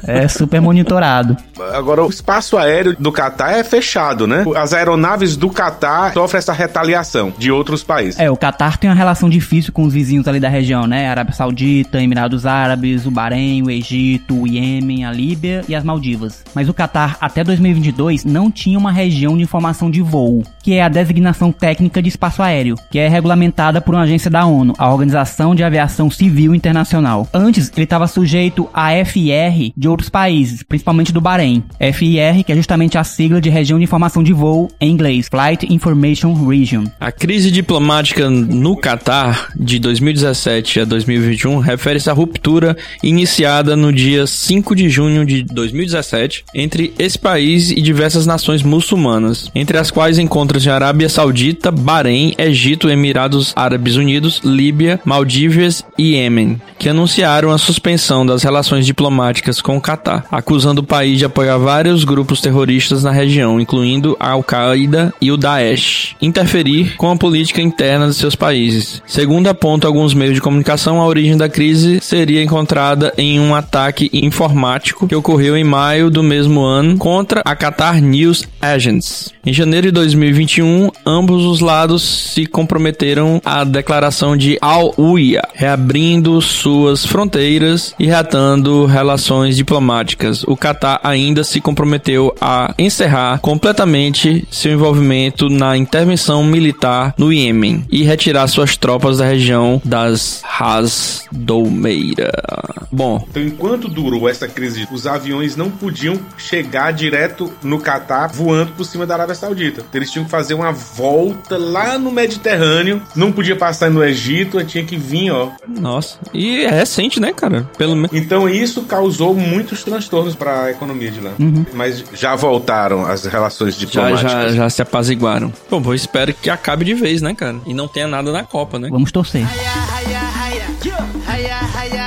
É super monitorado. Agora, o espaço aéreo do Catar é fechado, né? As aeronaves do Catar sofrem essa retaliação de outros países. É, o Catar tem uma relação difícil com os vizinhos ali da região, né? Arábia Saudita, Emirados Árabes, o Bahrein, o Egito, o Iêmen, a Líbia e as Maldivas. Mas o Catar, até 2022, não tinha uma região de informação de voo, que é a designação técnica de espaço aéreo, que é regulamentada por uma agência da ONU, a Organização de Aviação Civil Internacional. Antes, ele estava sujeito à FIR de outros países, principalmente do Bahrein. FIR, que é justamente a sigla de Região de Informação de Voo em inglês, Flight Information Region. A crise diplomática no Catar de 2017 a 2021 refere-se à ruptura iniciada no dia 5 de junho de 2017 entre esse país e diversas nações muçulmanas, entre as quais encontram-se a Arábia Saudita, Bahrein, Egito, Emirados Árabes Unidos, Líbia, Maldívias e Iêmen, que anunciaram a suspensão das relações diplomáticas com o Catar, acusando o país de apoiar vários grupos terroristas na região, incluindo a Al-Qaeda e o Daesh, interferir com a política interna de seus países. Segundo apontam alguns meios de comunicação, a origem da crise seria encontrada em um ataque informático que ocorreu em maio do mesmo ano contra a Qatar News Agents. Em janeiro de 2021, ambos os lados se comprometeram à declaração de Al-Uya, reabrindo suas fronteiras e reatando relações diplomáticas. O Catar ainda se comprometeu a encerrar completamente seu envolvimento na intervenção militar no Iêmen e retirar suas tropas da região das Ras Doumeira. Bom, Então, enquanto durou essa crise, os aviões não podiam chegar direto no Catar voando por cima da Arábia Saudita. Eles tinham que fazer uma volta lá no Mediterrâneo, não podia passar no Egito, tinha que vir, ó. nossa, e é recente, né, cara? Pelo menos Então, isso causou muitos transtornos para a economia de lá. Mas já voltaram as relações já, diplomáticas. já, já se apaziguaram. Bom, eu espero que acabe de vez, né, cara? E não tenha nada na Copa, né? Vamos torcer. Hiya, hiya, hiya.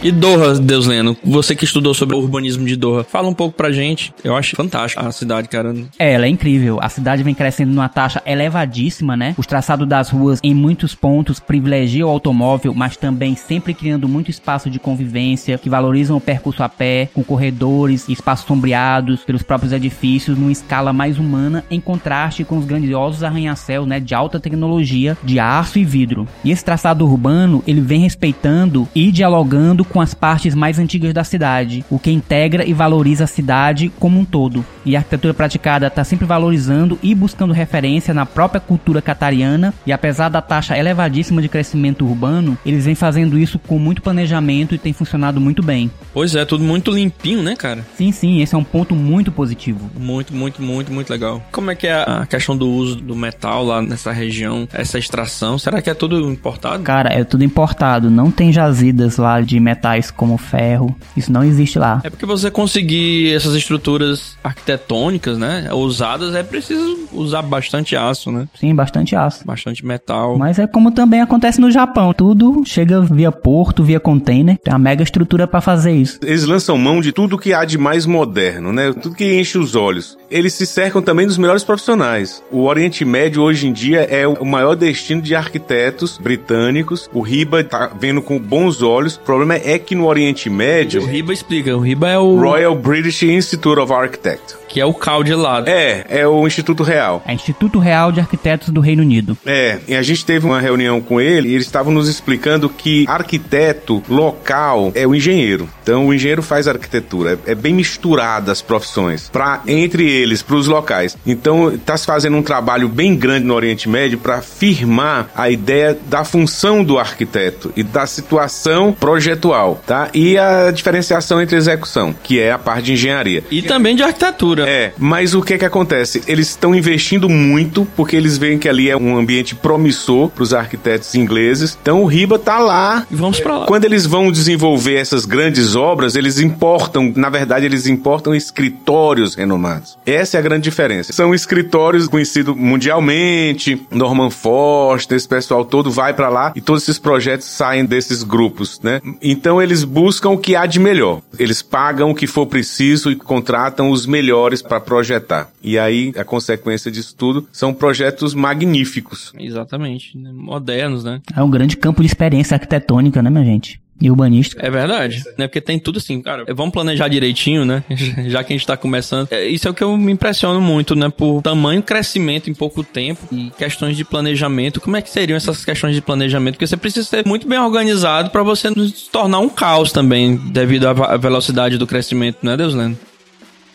E Doha, Deus Leno, você que estudou sobre o urbanismo de Doha, fala um pouco pra gente. Eu acho fantástico a cidade, cara. É, ela é incrível. A cidade vem crescendo numa taxa elevadíssima, né? Os traçados das ruas em muitos pontos privilegiam o automóvel, mas também sempre criando muito espaço de convivência, que valorizam o percurso a pé, com corredores espaços sombreados pelos próprios edifícios, numa escala mais humana, em contraste com os grandiosos arranha-céus, né, de alta tecnologia, de aço e vidro. E esse traçado urbano, ele vem respeitando e dialogando com as partes mais antigas da cidade, o que integra e valoriza a cidade como um todo. E a arquitetura praticada está sempre valorizando e buscando referência na própria cultura catariana, e apesar da taxa elevadíssima de crescimento urbano, eles vêm fazendo isso com muito planejamento e tem funcionado muito bem. Pois é, tudo muito limpinho, né, cara? Sim, sim, esse é um ponto muito positivo. Muito, muito, muito, muito legal. Como é que é a questão do uso do metal lá nessa região, essa extração? Será que é tudo importado? Cara, é tudo importado, não tem jazidas lá de metais como ferro, isso não existe lá. É porque você conseguir essas estruturas arquitetônicas, né, ousadas, é preciso usar bastante aço, né? Sim, bastante aço. Bastante metal. Mas é como também acontece no Japão, tudo chega via porto, via container, tem uma mega estrutura pra fazer isso. Eles lançam mão de tudo que há de mais moderno, né? Tudo que enche os olhos. Eles se cercam também dos melhores profissionais. O Oriente Médio hoje em dia é o maior destino de arquitetos britânicos. O Riba tá vendo com bons olhos. O problema é que no Oriente O Médio, Riba explica, o Riba é o Royal British Institute of Architects. que é o cal de lado. É, é o Instituto Real. É Instituto Real de Arquitetos do Reino Unido. É, e a gente teve uma reunião com ele e eles estavam nos explicando que arquiteto local é o engenheiro. Então o engenheiro faz arquitetura, é, é bem misturada as profissões para entre eles, para os locais. Então está se fazendo um trabalho bem grande no Oriente Médio para firmar a ideia da função do arquiteto e da situação projetual, tá? E a diferenciação entre execução, que é a parte de engenharia. E também de arquitetura. É, mas o que que acontece? Eles estão investindo muito porque eles veem que ali é um ambiente promissor para os arquitetos ingleses. Então o Riba tá lá. E vamos pra lá. Quando eles vão desenvolver essas grandes obras, eles importam, na verdade, eles importam escritórios renomados. Essa é a grande diferença. São escritórios conhecidos mundialmente, Norman Foster, esse pessoal todo vai para lá e todos esses projetos saem desses grupos, né? Então eles buscam o que há de melhor. Eles pagam o que for preciso e contratam os melhores para projetar. E aí a consequência disso tudo são projetos magníficos. Exatamente. né? Modernos, né? É um grande campo de experiência arquitetônica, né, minha gente? E urbanística. É verdade, né? Porque tem tudo assim, cara. Vamos planejar direitinho, né? Já que a gente tá começando. É, isso é o que eu me impressiono muito, né? Por tamanho crescimento em pouco tempo e questões de planejamento. Como é que seriam essas questões de planejamento? Porque você precisa ser muito bem organizado para você não se tornar um caos também, devido à velocidade do crescimento, né, Deus Lendo?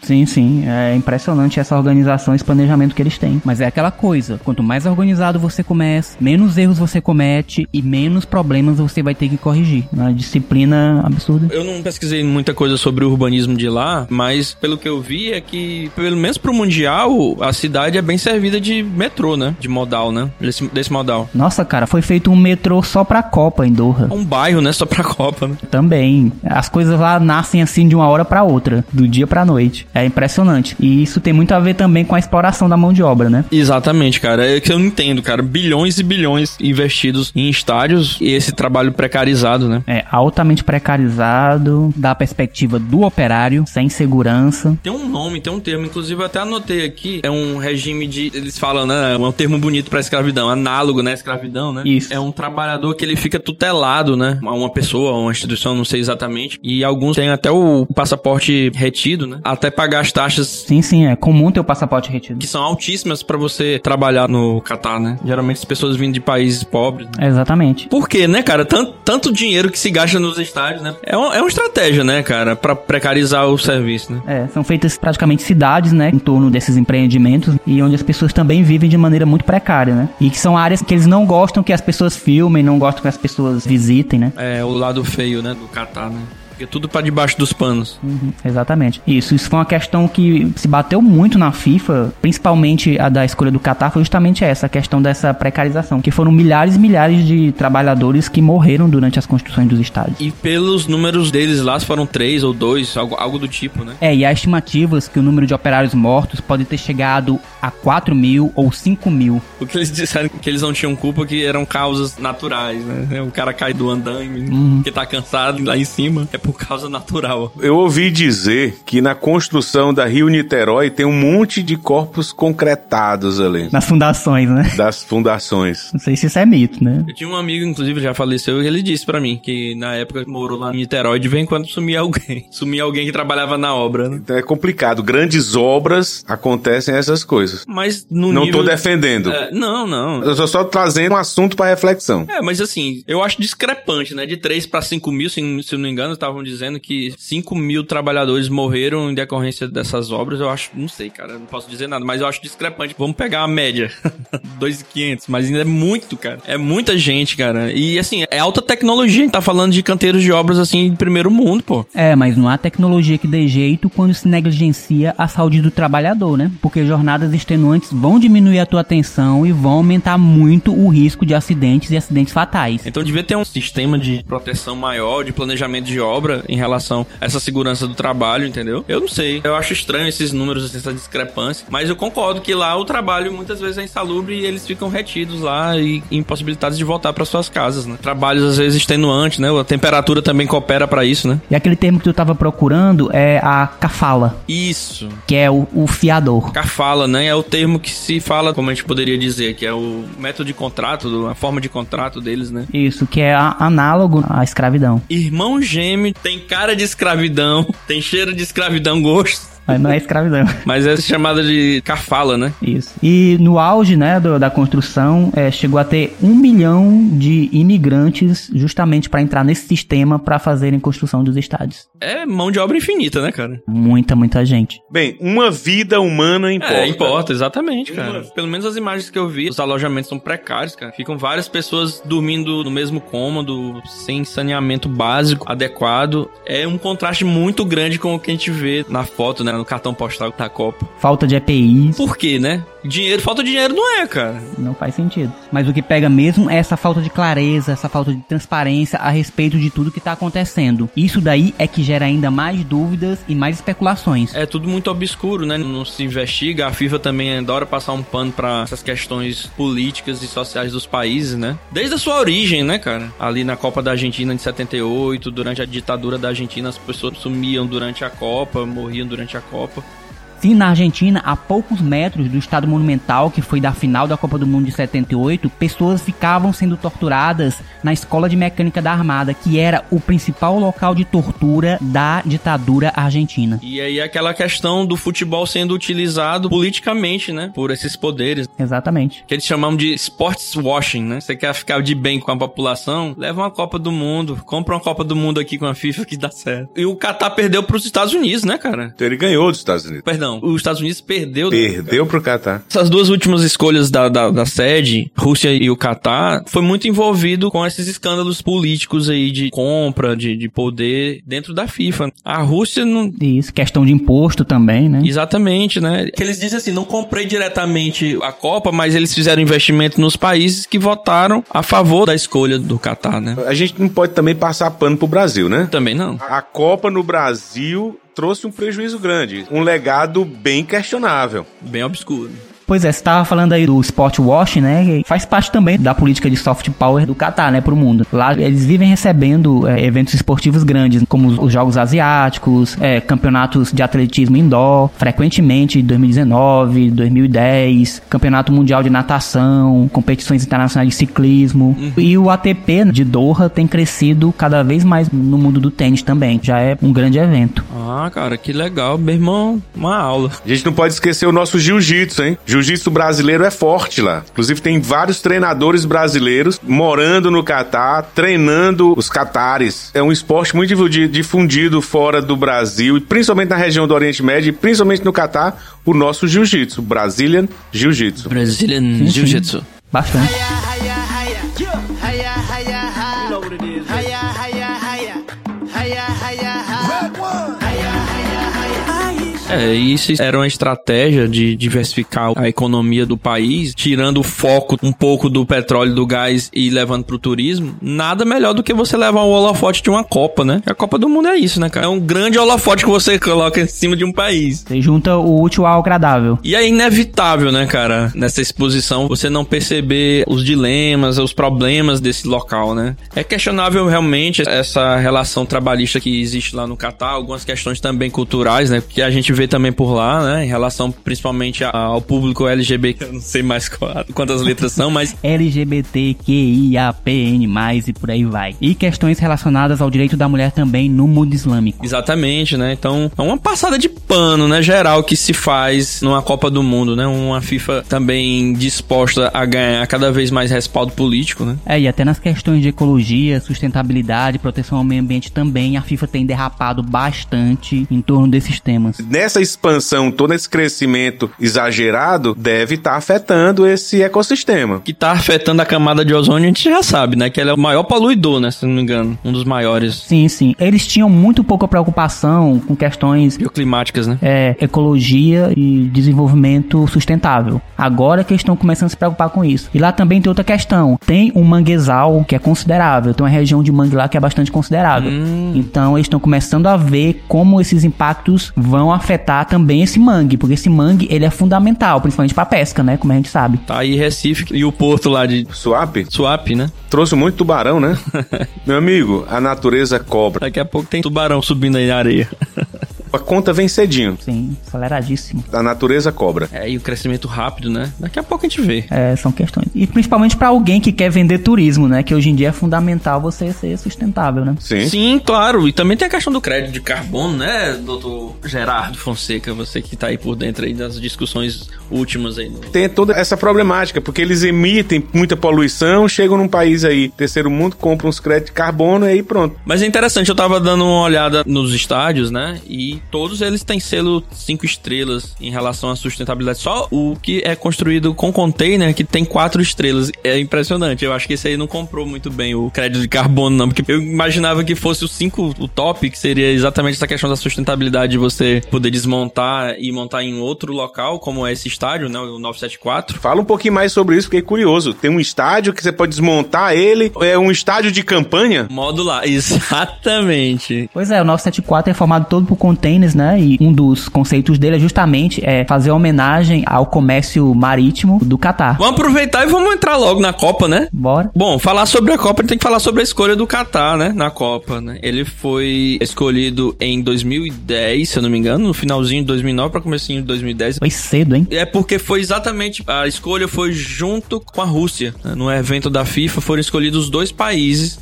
Sim, sim. É impressionante essa organização, esse planejamento que eles têm. Mas é aquela coisa: quanto mais organizado você começa, menos erros você comete e menos problemas você vai ter que corrigir. Uma disciplina absurda. Eu não pesquisei muita coisa sobre o urbanismo de lá, mas pelo que eu vi é que, pelo menos pro Mundial, a cidade é bem servida de metrô, né? De modal, né? Desse, desse modal. Nossa, cara, foi feito um metrô só pra Copa em Doha. Um bairro, né? Só pra Copa, né? Também. As coisas lá nascem assim de uma hora pra outra, do dia pra noite. É impressionante. E isso tem muito a ver também com a exploração da mão de obra, né? Exatamente, cara. É que eu não entendo, cara. Bilhões e bilhões investidos em estádios e esse trabalho precarizado, né? É altamente precarizado, da perspectiva do operário, sem segurança. Tem um nome, tem um termo, inclusive eu até anotei aqui. É um regime de. Eles falam, né? É um termo bonito pra escravidão, análogo, né? Escravidão, né? Isso. É um trabalhador que ele fica tutelado, né? A uma pessoa, a uma instituição, não sei exatamente. E alguns têm até o passaporte retido, né? Até pagar as taxas Sim, sim, é comum ter o passaporte retido. que são altíssimas pra você trabalhar no Catar, né? Geralmente as pessoas vindo de países pobres. né? Exatamente. Por quê, né, cara? Tanto, tanto dinheiro que se gasta nos estádios, né? É, uma- é uma estratégia, né, cara? Pra precarizar o serviço, né? É, são feitas praticamente cidades, né, em torno desses empreendimentos e onde as pessoas também vivem de maneira muito precária, né? E que são áreas que eles não gostam que as pessoas filmem, não gostam que as pessoas visitem, né? É o lado feio, né, do Catar, né? Porque tudo pra debaixo dos panos. Uhum, exatamente. Isso, isso foi uma questão que se bateu muito na FIFA, principalmente a da escolha do Qatar, foi justamente essa, a questão dessa precarização, que foram milhares e milhares de trabalhadores que morreram durante as construções dos estádios. E pelos números deles lá, foram três ou dois, algo, algo do tipo, né? É, e há estimativas que o número de operários mortos pode ter chegado a 4 mil ou 5 mil. Porque eles disseram que eles não tinham culpa, que eram causas naturais, né? O cara cai do andaime, que tá cansado lá em cima, é por causa natural. Eu ouvi dizer que na construção da Rio Niterói tem um monte de corpos concretados ali. Nas fundações, né? Das fundações. Não sei se isso é mito, né? Eu tinha um amigo, inclusive, já faleceu, e ele disse pra mim que na época morou lá em Niterói, de vez em quando sumia alguém. Sumia alguém que trabalhava na obra, né? Então é complicado. Grandes obras acontecem essas coisas. Mas no Não nível... tô defendendo. É, não, não. Eu tô só trazendo um assunto pra reflexão. É, mas assim, eu acho discrepante, né? De 3 para 5 mil, se, se não me engano, estavam dizendo que 5 mil trabalhadores morreram em decorrência dessas obras. Eu acho, não sei, cara, não posso dizer nada, mas eu acho discrepante. Vamos pegar a média: 2,500, mas ainda é muito, cara. É muita gente, cara. E assim, é alta tecnologia. A gente tá falando de canteiros de obras assim de primeiro mundo, pô. É, mas não há tecnologia que dê jeito quando se negligencia a saúde do trabalhador, né? Porque jornadas extenuantes vão diminuir a tua atenção e vão aumentar muito o risco de acidentes e acidentes fatais. Então devia ter um sistema de proteção maior, de planejamento de em relação a essa segurança do trabalho, entendeu? Eu não sei. Eu acho estranho esses números, essa discrepância. Mas eu concordo que lá o trabalho muitas vezes é insalubre e eles ficam retidos lá e impossibilitados de voltar para suas casas, né? Trabalhos às vezes extenuantes, né? A temperatura também coopera para isso, né? E aquele termo que tu tava procurando é a cafala, Isso. que é o, o fiador. Cafala, né? É o termo que se fala, como a gente poderia dizer, que é o método de contrato, a forma de contrato deles, né? Isso, que é a- análogo à escravidão. Irmão gêmeo tem cara de escravidão, tem cheiro de escravidão, gosto. Mas não é escravidão. Mas é chamada de cafala, né? Isso. E no auge, né, do- da construção, é, chegou a ter um milhão de imigrantes justamente para entrar nesse sistema para fazerem construção dos estádios. É mão de obra infinita, né, cara? Muita, muita gente. Bem, uma vida humana importa. É, importa, exatamente, cara. Pelo menos as imagens que eu vi, os alojamentos são precários, cara. Ficam várias pessoas dormindo no mesmo cômodo, sem saneamento básico adequado. É um contraste muito grande com o que a gente vê na foto, né? No cartão postal da Copa. Falta de EPIs, Por quê, né? Dinheiro, falta de dinheiro não é, cara. não faz sentido. Mas o que pega mesmo é essa falta de clareza, essa falta de transparência a respeito de tudo que tá acontecendo. Isso daí é que gera ainda mais dúvidas e mais especulações. É tudo muito obscuro, né? Não se investiga. A FIFA também adora passar um pano pra essas questões políticas e sociais dos países, né? Desde a sua origem, né, cara? Ali na Copa da Argentina de 78, durante a ditadura da Argentina, as pessoas sumiam durante a Copa, morriam durante a Copa. Sim, na Argentina, a poucos metros do estado monumental, que foi da final da Copa do Mundo de 78, pessoas ficavam sendo torturadas na Escola de Mecânica da Armada, que era o principal local de tortura da ditadura argentina. E aí aquela questão do futebol sendo utilizado politicamente, né? Por esses poderes. Exatamente. Que eles chamam de sports washing, né? Você quer ficar de bem com a população? Leva uma Copa do Mundo. Compra uma Copa do Mundo aqui com a FIFA que dá certo. E o Qatar perdeu pros Estados Unidos, né, cara? Então ele ganhou dos Estados Unidos. Perdão, os Estados Unidos perdeu. Perdeu pro Catar. Essas duas últimas escolhas da, da, da sede, Rússia e o Catar, foi muito envolvido com esses escândalos políticos aí de compra, de, de poder dentro da FIFA. A Rússia não. Isso, questão de imposto também, né? Exatamente, né? Que eles dizem assim, não comprei diretamente a Copa, mas eles fizeram investimento nos países que votaram a favor da escolha do Catar, né? A gente não pode também passar pano pro Brasil, né? Também não. A Copa no Brasil trouxe um prejuízo grande, um legado bem questionável. Bem obscuro. Pois é, você estava falando aí do sport wash, né? que Faz parte também da política de soft power do Qatar, né, pro mundo. Lá eles vivem recebendo é, eventos esportivos grandes, como os, os Jogos Asiáticos, é, campeonatos de atletismo indoor, frequentemente 2019, 2010, Campeonato Mundial de Natação, competições internacionais de ciclismo. E o ATP de Doha tem crescido cada vez mais no mundo do tênis também. Já é um grande evento. Ah, cara, que legal. Meu irmão, uma aula. A gente não pode esquecer o nosso jiu-jitsu, hein? Jiu-jitsu brasileiro é forte lá. Inclusive tem vários treinadores brasileiros morando no Catar, treinando os catares. É um esporte muito difundi- difundido fora do Brasil, e principalmente na região do Oriente Médio, e principalmente no Catar, o nosso jiu-jitsu, Brazilian Jiu-Jitsu. Brazilian. Jiu-Jitsu. Bastante. É, isso era uma estratégia de diversificar a economia do país, tirando o foco um pouco do petróleo do gás e levando pro turismo. Nada melhor do que você levar um holofote de uma Copa, né? A Copa do Mundo é isso, né, cara? É um grande holofote que você coloca em cima de um país. Você junta o útil ao agradável. E é inevitável, né, cara, nessa exposição, você não perceber os dilemas, os problemas desse local, né? É questionável realmente essa relação trabalhista que existe lá no Catar, algumas questões também culturais, né, que a gente vê também por lá, né, em relação principalmente ao público LGBT, eu não sei mais quantas letras são, mas LGBTQIAPN+, e por aí vai. E questões relacionadas ao direito da mulher também no mundo islâmico. Exatamente, né? Então, é uma passada de pano, né, geral que se faz numa Copa do Mundo, né? Uma FIFA também disposta a ganhar cada vez mais respaldo político, né? É, e até nas questões de ecologia, sustentabilidade, proteção ao meio ambiente também, a FIFA tem derrapado bastante em torno desses temas. Nessa expansão, todo esse crescimento exagerado deve estar afetando esse ecossistema. que tá afetando a camada de ozônio, a gente já sabe, né? Que ele é o maior poluidor, né? Se não me engano. Um dos maiores Sim, sim. Eles tinham muito pouca preocupação com questões bioclimáticas, né? é, ecologia e desenvolvimento sustentável. Agora que eles estão começando a se preocupar com isso. E lá também tem outra questão. Tem um manguezal que é considerável. Tem uma região de mangue lá que é bastante considerável. Então eles estão começando a ver como esses impactos vão afetar também esse mangue. Porque esse mangue, ele é fundamental, principalmente para pesca, né? Como a gente sabe. Tá aí Recife e o porto lá de Swap Suape, né? trouxe muito tubarão, né? Meu amigo, a natureza cobra. Daqui a pouco tem tubarão subindo aí na areia. A conta vem cedinho. Sim, aceleradíssimo. A natureza cobra. É, e o crescimento rápido, né? Daqui a pouco a gente vê. É, são questões. E principalmente para alguém que quer vender turismo, né? Que hoje em dia é fundamental você ser sustentável, né? Sim. Sim, claro. E também tem a questão do crédito de carbono, né, doutor Gerardo Fonseca? Você que tá aí por dentro aí das discussões últimas aí. No... Tem toda essa problemática, porque eles emitem muita poluição, chegam num país aí, terceiro mundo, compram uns créditos de carbono e aí pronto. Mas é interessante, eu tava dando uma olhada nos estádios, né? E todos eles têm selo 5 estrelas em relação à sustentabilidade. Só o que é construído com container que tem 4 estrelas. É impressionante. Eu acho que esse aí não comprou muito bem o crédito de carbono, não. Porque eu imaginava que fosse o 5 o top, que seria exatamente essa questão da sustentabilidade de você poder desmontar e montar em outro local, como é esse estádio, né? O 974. Fala um pouquinho mais sobre isso, fiquei curioso. Tem um estádio que você pode desmontar ele, é um estádio de campanha? Modular, exatamente. Pois é, o 974 é formado todo por containers, né? E um dos conceitos dele é justamente é fazer homenagem ao comércio marítimo do Catar. Vamos aproveitar e vamos entrar logo na Copa, né? Bora. Bom, falar sobre a Copa, a gente tem que falar sobre a escolha do Qatar, né? Na Copa, né? Ele foi escolhido em 2010, se eu não me engano, no finalzinho de 2009 para comecinho de 2010. Foi cedo, hein? É porque foi exatamente a escolha foi junto com a Rússia. né? No evento da FIFA foram escolhidos dois países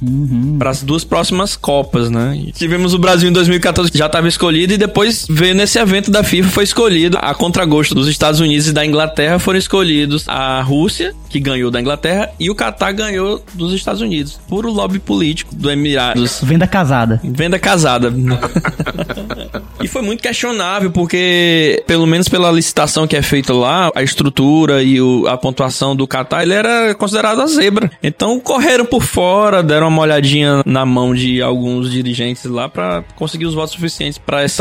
para as duas próximas Copas, né? E tivemos o Brasil em 2014 que já estava escolhido e depois veio nesse evento da FIFA foi escolhido a contragosto dos Estados Unidos e da Inglaterra foram escolhidos a Rússia que ganhou da Inglaterra e o Catar ganhou dos Estados Unidos. Puro lobby político do Emirados. Venda casada. Venda casada. e foi muito questionável, porque, pelo menos pela licitação que é feita lá, a estrutura e o- a pontuação do Qatar, ele era considerado a zebra. Então correram por fora, deram uma olhadinha na mão de alguns dirigentes lá pra conseguir os votos suficientes pra essa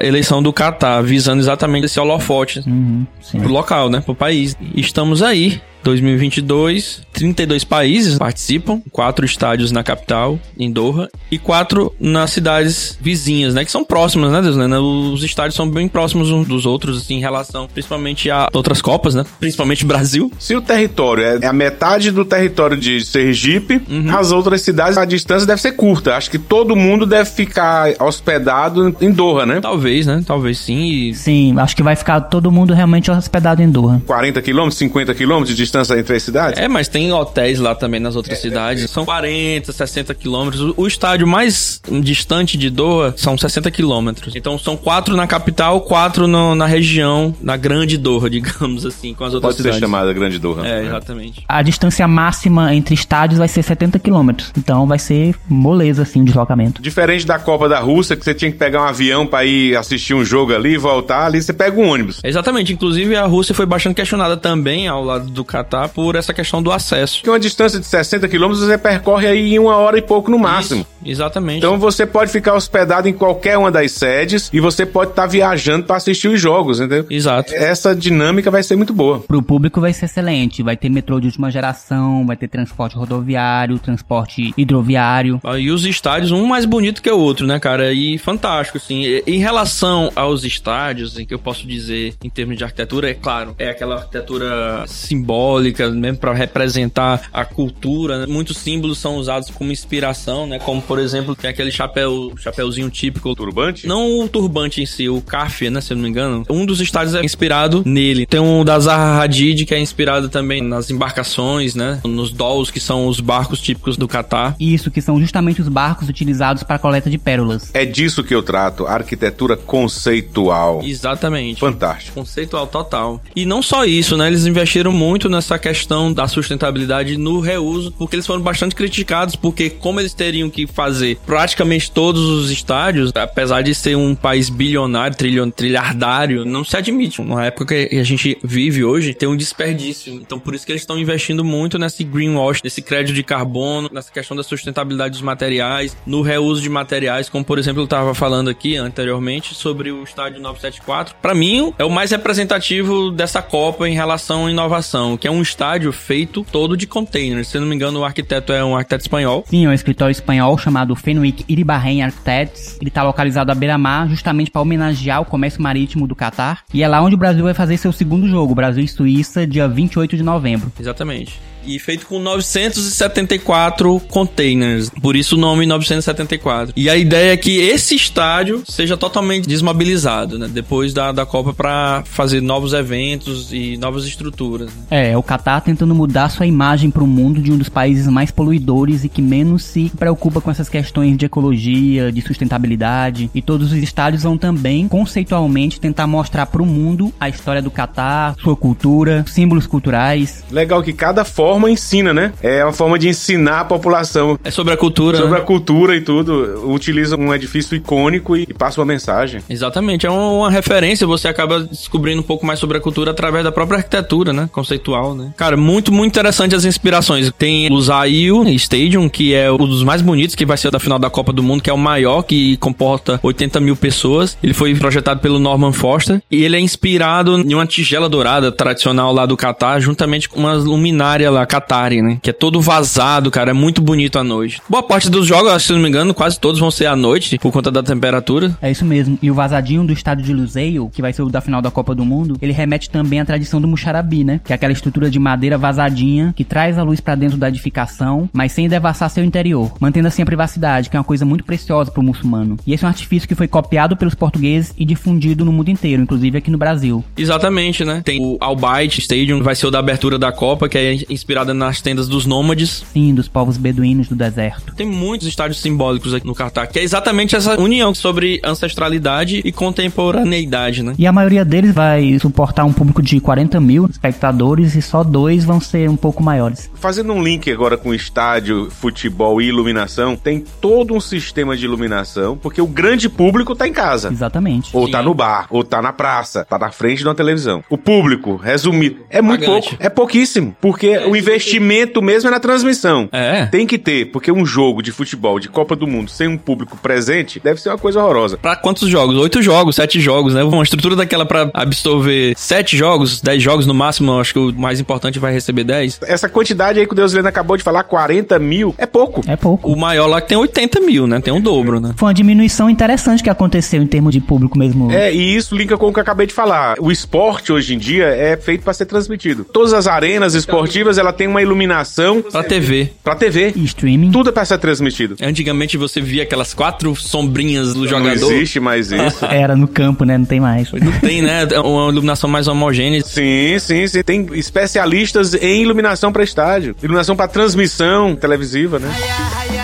eleição do Qatar, visando exatamente esse holofote Uhum, sim. pro local, né? Pro país. Estamos aí. 2022. 32 países participam, quatro estádios na capital, em Doha, e quatro nas cidades vizinhas, né? Que são próximas, né, Deslena? Os estádios são bem próximos uns dos outros, assim, em relação principalmente a outras Copas, né? Principalmente Brasil. Se o território é a metade do território de Sergipe, Uhum. as outras cidades a distância deve ser curta. Acho que todo mundo deve ficar hospedado em Doha, né? Talvez, né? Talvez sim. E Sim, acho que vai ficar todo mundo realmente hospedado em Doha. 40 quilômetros, 50 quilômetros de distância entre as cidades? É, mas tem hotéis lá também nas outras cidades. São 40, 60 quilômetros. O- estádio mais distante de Doha são 60 quilômetros. Então são quatro na capital, quatro no- na região, na grande Doha, digamos assim, com as outras Pode ser cidades. chamada Grande Doha. É, né? exatamente. A distância máxima entre estádios vai ser 70 quilômetros. Então vai ser moleza, assim, o deslocamento. Diferente da Copa da Rússia, que você tinha que pegar um avião pra ir assistir um jogo ali e voltar, ali você pega um ônibus. Exatamente. Inclusive, a Rússia foi bastante questionada também ao lado do Catar por essa questão do acesso. Que uma distância de 60 quilômetros você percorre aí em uma hora e pouco no máximo. Isso, exatamente. Então você pode ficar hospedado em qualquer uma das sedes e você pode estar viajando pra assistir os jogos, entendeu? Exato. Essa dinâmica vai ser muito boa. Pro público vai ser excelente. Vai ter metrô de última geração, vai ter transporte rodoviário, transporte hidroviário. Ah, E os estádios, um mais bonito que o outro, né, cara? E fantástico, assim. Em relação aos estádios, em que eu posso dizer, em termos de arquitetura, é claro, é aquela arquitetura simbólica, mesmo pra representar a cultura. né? Muitos símbolos são usados como inspiração, né? Como, por exemplo, tem aquele chapéu, chapéuzinho típico. Turbante? Não o turbante em si, o kafia, né, se eu não me engano. Um dos estádios é inspirado nele. Tem um da Zaha Hadid, que é inspirado também nas embarcações, né? Nos dolls, que são os barcos típicos do Catar. Isso, que são justamente os barcos utilizados para a coleta de pérolas. É disso que eu trato, arquitetura conceitual. Exatamente. Fantástico. Conceitual total. E não só isso, né? Eles investiram muito nessa questão da sustentabilidade no reuso, porque eles foram bastante criticados, porque como eles teriam que fazer praticamente todos os estádios, apesar de ser um país bilionário, trilhon, trilhardário, não se admite. Na época que a gente vive hoje, tem um desperdício. Então por isso que eles estão investindo muito nesse greenwash, nesse crédito de carbono, nessa questão da sustentabilidade dos materiais, no reuso de materiais, como por exemplo eu estava falando aqui anteriormente sobre o estádio 974. Para mim, é o mais representativo dessa Copa em relação à inovação, que é um estádio feito todo de containers. Se não me engano, o arquiteto é um arquiteto espanhol. Sim, é um escritório espanhol chamado Fenwick Iribarren Architects. Ele está localizado à beira-mar, justamente para homenagear o comércio marítimo do Catar. E é lá onde o Brasil vai fazer seu segundo jogo, Brasil e Suíça, dia 28 de novembro. Exatamente. E feito com 974 containers. Por isso o nome 974. E a ideia é que esse estádio seja totalmente desmobilizado, né? Depois da, da Copa para fazer novos eventos e novas estruturas. né? É, o Catar tentando mudar sua imagem para o mundo de um dos países mais poluidores e que menos se preocupa com essas questões de ecologia, de sustentabilidade. E todos os estádios vão também, conceitualmente, tentar mostrar para o mundo a história do Catar, sua cultura, símbolos culturais. Legal que cada forma ensina, né? É uma forma de ensinar a população É sobre a cultura, sobre né? a cultura e tudo. Utiliza um edifício icônico e passa uma mensagem. Exatamente, é uma, referência, você acaba descobrindo um pouco mais sobre a cultura através da própria arquitetura, né? Conceitual, né? Cara, muito, muito interessante as inspirações. Tem o Zail Stadium, que é um dos mais bonitos, que vai ser da final da Copa do Mundo, que é o maior, que comporta 80 mil pessoas. Ele foi projetado pelo Norman Foster e ele é inspirado em uma tigela dourada tradicional lá do Catar, juntamente com uma luminária lá, Qatari, né? Que é todo vazado, cara, é muito bonito à noite. Boa parte dos jogos, se não me engano, quase todos vão ser à noite, por conta da temperatura. É isso mesmo. E o vazadinho do estádio de Luseio, que vai ser o da final da Copa do Mundo, ele remete também à tradição do Muxarabi, né? Que é aquela estrutura de madeira vazadinha que traz a luz pra dentro da edificação, mas sem devassar seu interior, mantendo assim a privacidade, que é uma coisa muito preciosa pro muçulmano. E esse é um artifício que foi copiado pelos portugueses e difundido no mundo inteiro, inclusive aqui no Brasil. Exatamente, né? Tem o Albayt Stadium, vai ser o da abertura da Copa, que é inspirada nas tendas dos nômades. Sim, dos povos beduínos do deserto. Tem muitos estádios simbólicos aqui no Catar, que é exatamente essa união sobre ancestralidade e contemporaneidade, né? E a maioria deles vai suportar um público de 40 mil espectadores e só dois vão ser um pouco maiores. Fazendo um link agora com estádio, futebol e iluminação, tem todo um sistema de iluminação, porque o grande público tá em casa. Exatamente. Ou Sim. tá no bar, ou tá na praça, tá na frente de uma televisão. O público, resumido, é muito Pagante. pouco. É pouquíssimo. Porque o exatamente. Investimento mesmo é na transmissão. É. Tem que ter, porque um jogo de futebol de Copa do Mundo sem um público presente deve ser uma coisa horrorosa. Pra quantos jogos? Oito jogos, sete jogos, né? Uma estrutura daquela pra absorver sete jogos, dez jogos no máximo, eu acho que o mais importante vai receber dez. Essa quantidade aí que o Deus Lena acabou de falar, 40 mil, é pouco. É pouco. O maior lá que tem 80 mil, né? Tem um dobro, né? Foi uma diminuição interessante que aconteceu em termos de público mesmo. É, e isso linka com o que eu acabei de falar. O esporte hoje em dia é feito para ser transmitido. Todas as arenas esportivas, ela tem uma iluminação Pra TV. pra TV. E streaming. Tudo é pra ser transmitido. Antigamente você via aquelas quatro sombrinhas do Não jogador. existe mais isso. Era no campo, né? Não tem mais. Não tem, né? Uma iluminação mais homogênea. Sim, sim, sim. Tem especialistas em iluminação para estádio, iluminação para transmissão televisiva, né? Hiya, hiya, hiya.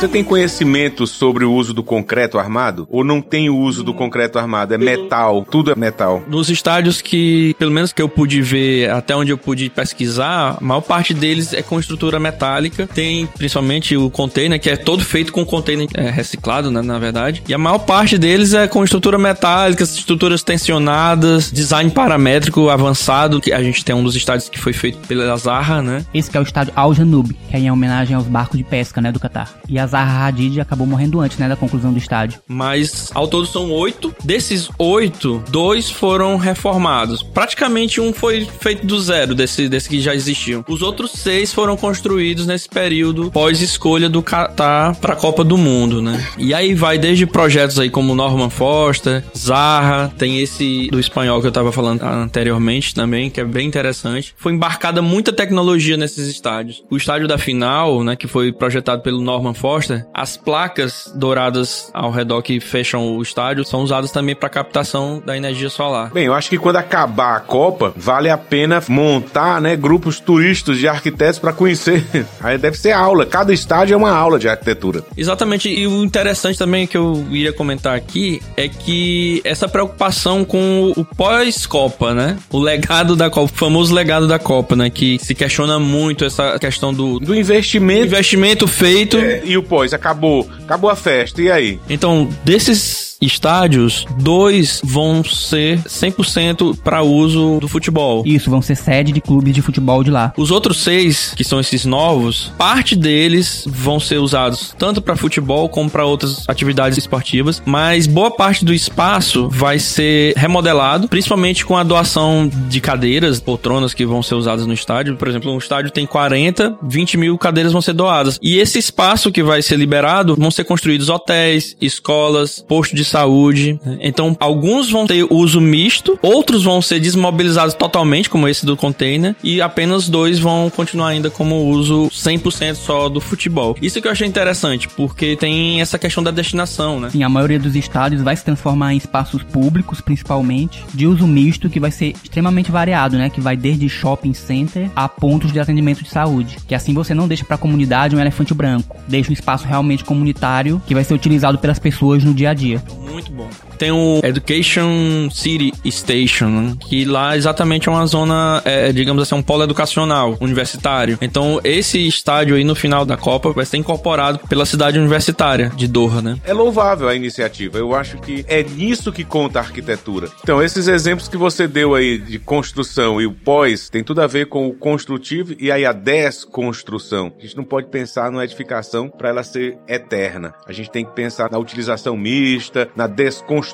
Você tem conhecimento sobre o uso do concreto armado? Ou não tem o uso do concreto armado? É metal, tudo é metal. Nos estádios que, pelo menos que eu pude ver, até onde eu pude pesquisar, a maior parte deles é com estrutura metálica. Tem principalmente o container, que é todo feito com container é, reciclado, né, na verdade. E a maior parte deles é com estrutura metálica, estruturas tensionadas, design paramétrico avançado, que a gente tem um dos estádios que foi feito pela Zaha, né? Esse que é o estádio Al Janub, que é em homenagem aos barcos de pesca, né, do Catar. E a Zaha Hadid acabou morrendo antes, né, da conclusão do estádio. Mas ao todo são oito. Desses oito, dois foram reformados. Praticamente um foi feito do zero, desse, desse que já existiam. Os outros seis foram construídos nesse período pós-escolha do Qatar para a Copa do Mundo, né? E aí vai desde projetos aí como Norman Foster, Zaha, tem esse do espanhol que eu tava falando anteriormente também, que é bem interessante. Foi embarcada muita tecnologia nesses estádios. O estádio da final, né, que foi projetado pelo Norman Foster, as placas douradas ao redor que fecham o estádio são usadas também para captação da energia solar. Bem, eu acho que quando acabar a Copa, vale a pena montar, né, grupos turísticos de arquitetos para conhecer. Aí deve ser aula. Cada estádio é uma aula de arquitetura. Exatamente, e o interessante também que eu iria comentar aqui é que essa preocupação com o pós-Copa, né? O legado da Copa, o famoso legado da Copa, né? Que se questiona muito essa questão do, do Do investimento investimento feito. é, e o pós, acabou. Acabou a festa. E aí? Então, desses estádios, dois vão ser 100% para uso do futebol. Isso, vão ser sede de clubes de futebol de lá. Os outros seis, que são esses novos, parte deles vão ser usados tanto para futebol como para outras atividades esportivas, mas boa parte do espaço vai ser remodelado, principalmente com a doação de cadeiras, poltronas que vão ser usadas no estádio. Por exemplo, um estádio tem 40, 20 mil cadeiras vão ser doadas. E esse espaço que vai ser liberado vão ser construídos hotéis, escolas, postos de saúde. Então, alguns vão ter uso misto, outros vão ser desmobilizados totalmente, como esse do container, e apenas dois vão continuar ainda como uso 100% só do futebol. Isso que eu achei interessante, porque tem essa questão da destinação, né? Sim, a maioria dos estádios vai se transformar em espaços públicos, principalmente, de uso misto, que vai ser extremamente variado, né? Que vai desde shopping center a pontos de atendimento de saúde. Que assim você não deixa pra comunidade um elefante branco. Deixa um espaço realmente comunitário que vai ser utilizado pelas pessoas no dia a dia. Muito bom. Tem o Education City Station, né? que lá exatamente é uma zona, é, digamos assim, um polo educacional, universitário. Então, esse estádio aí no final da Copa vai ser incorporado pela cidade universitária de Doha, né? É louvável a iniciativa. Eu acho que é nisso que conta a arquitetura. Então, esses exemplos que você deu aí de construção e o pós tem tudo a ver com o construtivo e aí a desconstrução. A gente não pode pensar numa edificação para ela ser eterna. A gente tem que pensar na utilização mista, na desconstrução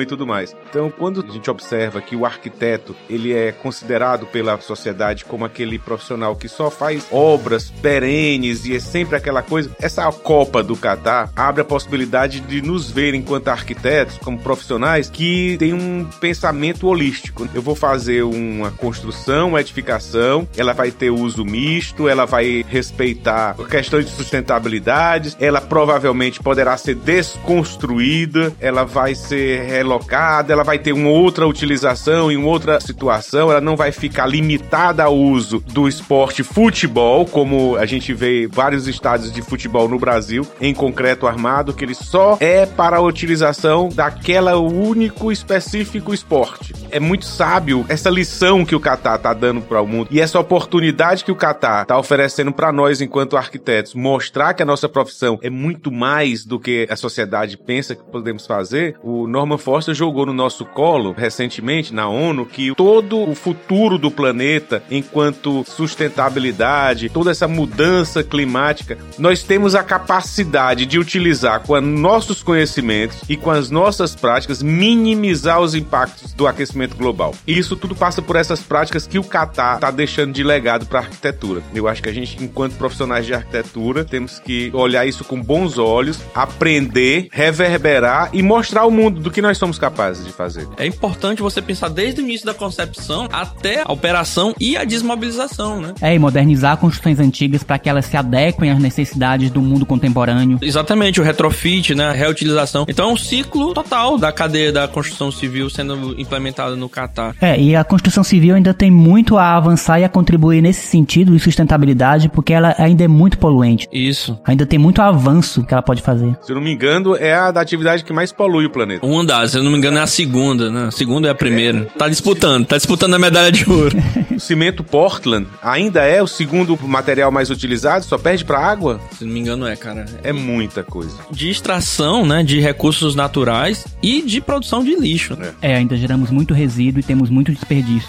e tudo mais. Então, quando a gente observa que o arquiteto ele é considerado pela sociedade como aquele profissional que só faz obras perenes e é sempre aquela coisa, essa Copa do Catar abre a possibilidade de nos ver enquanto arquitetos, como profissionais, que tem um pensamento holístico. Eu vou fazer uma construção, uma edificação, ela vai ter uso misto, ela vai respeitar questões de sustentabilidade, ela provavelmente poderá ser desconstruída, ela vai ser relocada, ela vai ter uma outra utilização em outra situação, ela não vai ficar limitada ao uso do esporte futebol, como a gente vê vários estádios de futebol no Brasil, em concreto armado, que ele só é para a utilização daquela único específico esporte. É muito sábio essa lição que o Qatar tá dando para o mundo e essa oportunidade que o Qatar tá oferecendo para nós enquanto arquitetos, mostrar que a nossa profissão é muito mais do que a sociedade pensa que podemos fazer, o Norman Foster jogou no nosso colo recentemente na ONU que todo o futuro do planeta, enquanto sustentabilidade, toda essa mudança climática, nós temos a capacidade de utilizar com nossos conhecimentos e com as nossas práticas minimizar os impactos do aquecimento global. E isso tudo passa por essas práticas que o Catar está deixando de legado para a arquitetura. Eu acho que a gente, enquanto profissionais de arquitetura, temos que olhar isso com bons olhos, aprender, reverberar e mostrar ao mundo do que nós somos capazes de fazer. É importante você pensar desde o início da concepção até a operação e a desmobilização, né? É, e modernizar construções antigas para que elas se adequem às necessidades do mundo contemporâneo. Exatamente, o retrofit, né? A reutilização. Então é um ciclo total da cadeia da construção civil sendo implementada no Catar. É, e a construção civil ainda tem muito a avançar e a contribuir nesse sentido de sustentabilidade, porque ela ainda é muito poluente. Isso. Ainda tem muito avanço que ela pode fazer. Se eu não me engano, é a da atividade que mais polui o planeta. Uma das, se eu não me engano, é a segunda, né? A segunda é a primeira. Tá disputando, tá disputando a medalha de ouro. O cimento Portland ainda é o segundo material mais utilizado, só perde pra água? Se não me engano, é, cara. É muita coisa. De extração, né? De recursos naturais e de produção de lixo. né? É, ainda geramos muito resíduo e temos muito desperdício.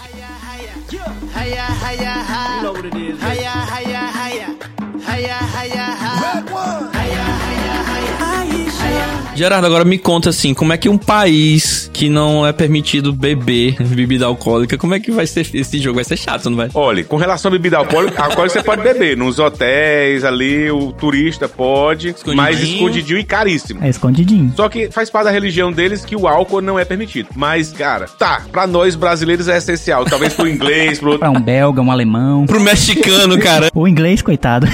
Hiya, hiya, hi. You know what it is. Gerardo, agora me conta assim, como é que um país que não é permitido beber bebida alcoólica, como é que vai ser esse jogo? Vai ser chato, não vai? Olha, com relação à bebida alcoólica, alcoólica você pode beber. Nos hotéis ali, o turista pode, Escondidinho. mas escondidinho e caríssimo. É escondidinho. Só que faz parte da religião deles que o álcool não é permitido. Mas, cara, tá, pra nós brasileiros é essencial. Talvez pro inglês, pro outro. Pra um belga, um alemão. Pro mexicano, cara. O inglês, coitado.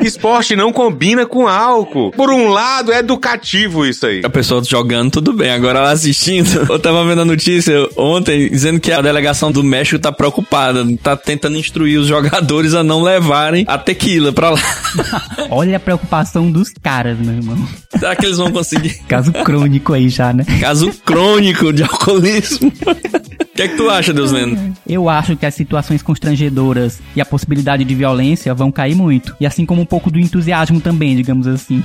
Esporte não combina com álcool. Por um lado, é educativo isso aí. A pessoa jogando, tudo bem. Agora ela assistindo. Eu tava vendo a notícia ontem dizendo que a delegação do México tá preocupada. Tá tentando instruir os jogadores a não levarem a tequila pra lá. Olha a preocupação dos caras, meu irmão. Será que eles vão conseguir? Caso crônico aí já, né? Caso crônico de alcoolismo. O que é que tu acha, Deus Lendo? Eu acho que as situações constrangedoras e a possibilidade de violência vão cair muito. E assim como um pouco do entusiasmo também, digamos assim.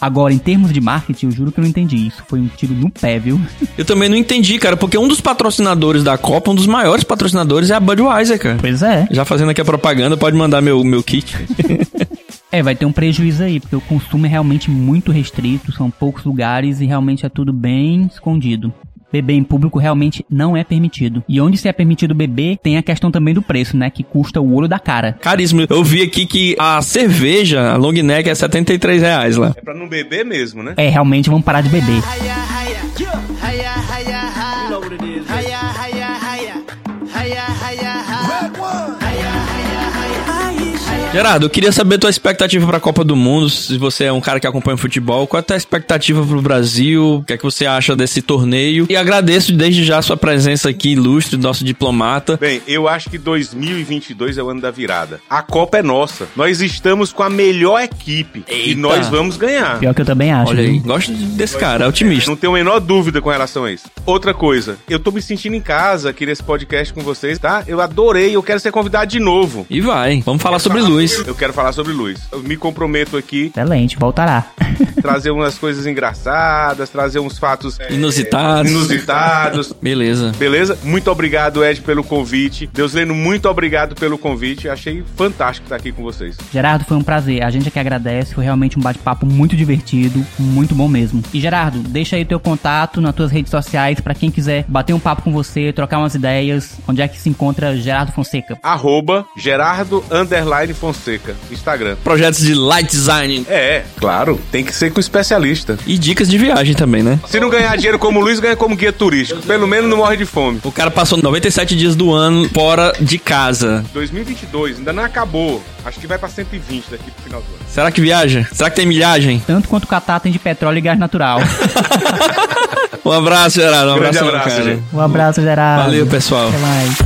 Agora, em termos de marketing, juro que eu não entendi isso. Foi um tiro no pé, viu? Eu também não entendi, cara, porque um dos patrocinadores da Copa, um dos maiores patrocinadores é a Budweiser, cara. Pois é. Já fazendo aqui a propaganda, pode mandar meu, meu kit. É, vai ter um prejuízo aí, porque o consumo é realmente muito restrito, são poucos lugares e realmente é tudo bem escondido. Beber em público realmente não é permitido. E onde se é permitido beber, tem a questão também do preço, né? Que custa o olho da cara. Caríssimo. Eu vi aqui que a cerveja, a long neck, é 73 reais lá. É pra não beber mesmo, né? É, realmente vamos parar de beber. Hiya, hiya. Hiya, Gerardo, eu queria saber tua expectativa pra Copa do Mundo. Se você é um cara que acompanha futebol, qual é a tua expectativa pro Brasil? O que é que você acha desse torneio? E agradeço desde já a sua presença aqui, ilustre, nosso diplomata. Bem, eu acho que 2022 é o ano da virada. A Copa é nossa. Nós estamos com a melhor equipe e Eita. nós vamos ganhar. Pior que eu também acho. Olha aí, viu? gosto desse cara, é otimista. Não tenho a menor dúvida com relação a isso. Outra coisa, eu tô me sentindo em casa aqui nesse podcast com vocês, tá? Eu adorei, eu quero ser convidado de novo. E vai, vamos falar sobre luz. Eu quero falar sobre luz. Eu me comprometo aqui, Excelente, voltará. trazer umas coisas engraçadas, trazer uns fatos é, Inusitados. inusitados. Beleza. Beleza? Muito obrigado, Ed, pelo convite. Deus Leno, muito obrigado pelo convite. Achei fantástico estar aqui com vocês. Gerardo, foi um prazer. A gente é que agradece. Foi realmente um bate-papo muito divertido, muito bom mesmo. E Gerardo, deixa aí teu contato nas tuas redes sociais pra quem quiser bater um papo com você, trocar umas ideias. Onde é que se encontra Gerardo Fonseca? Arroba Gerardo Underline Fonseca, Instagram. Projetos de light design É, claro, tem que ser com especialista. e dicas de viagem também, né? Se não ganhar dinheiro como o Luiz, ganha como guia turístico. Pelo menos não morre de fome. O cara passou 97 dias do ano fora de casa. 2022 ainda não acabou. Acho que vai pra 120 daqui pro final do ano. Será que viaja? Será que tem milhagem? Tanto quanto o Catar tem de petróleo e gás natural. Um abraço, Gerardo. Um Grande abraço, abraço, cara. gente. Um abraço, Gerardo. Valeu, pessoal. Até mais.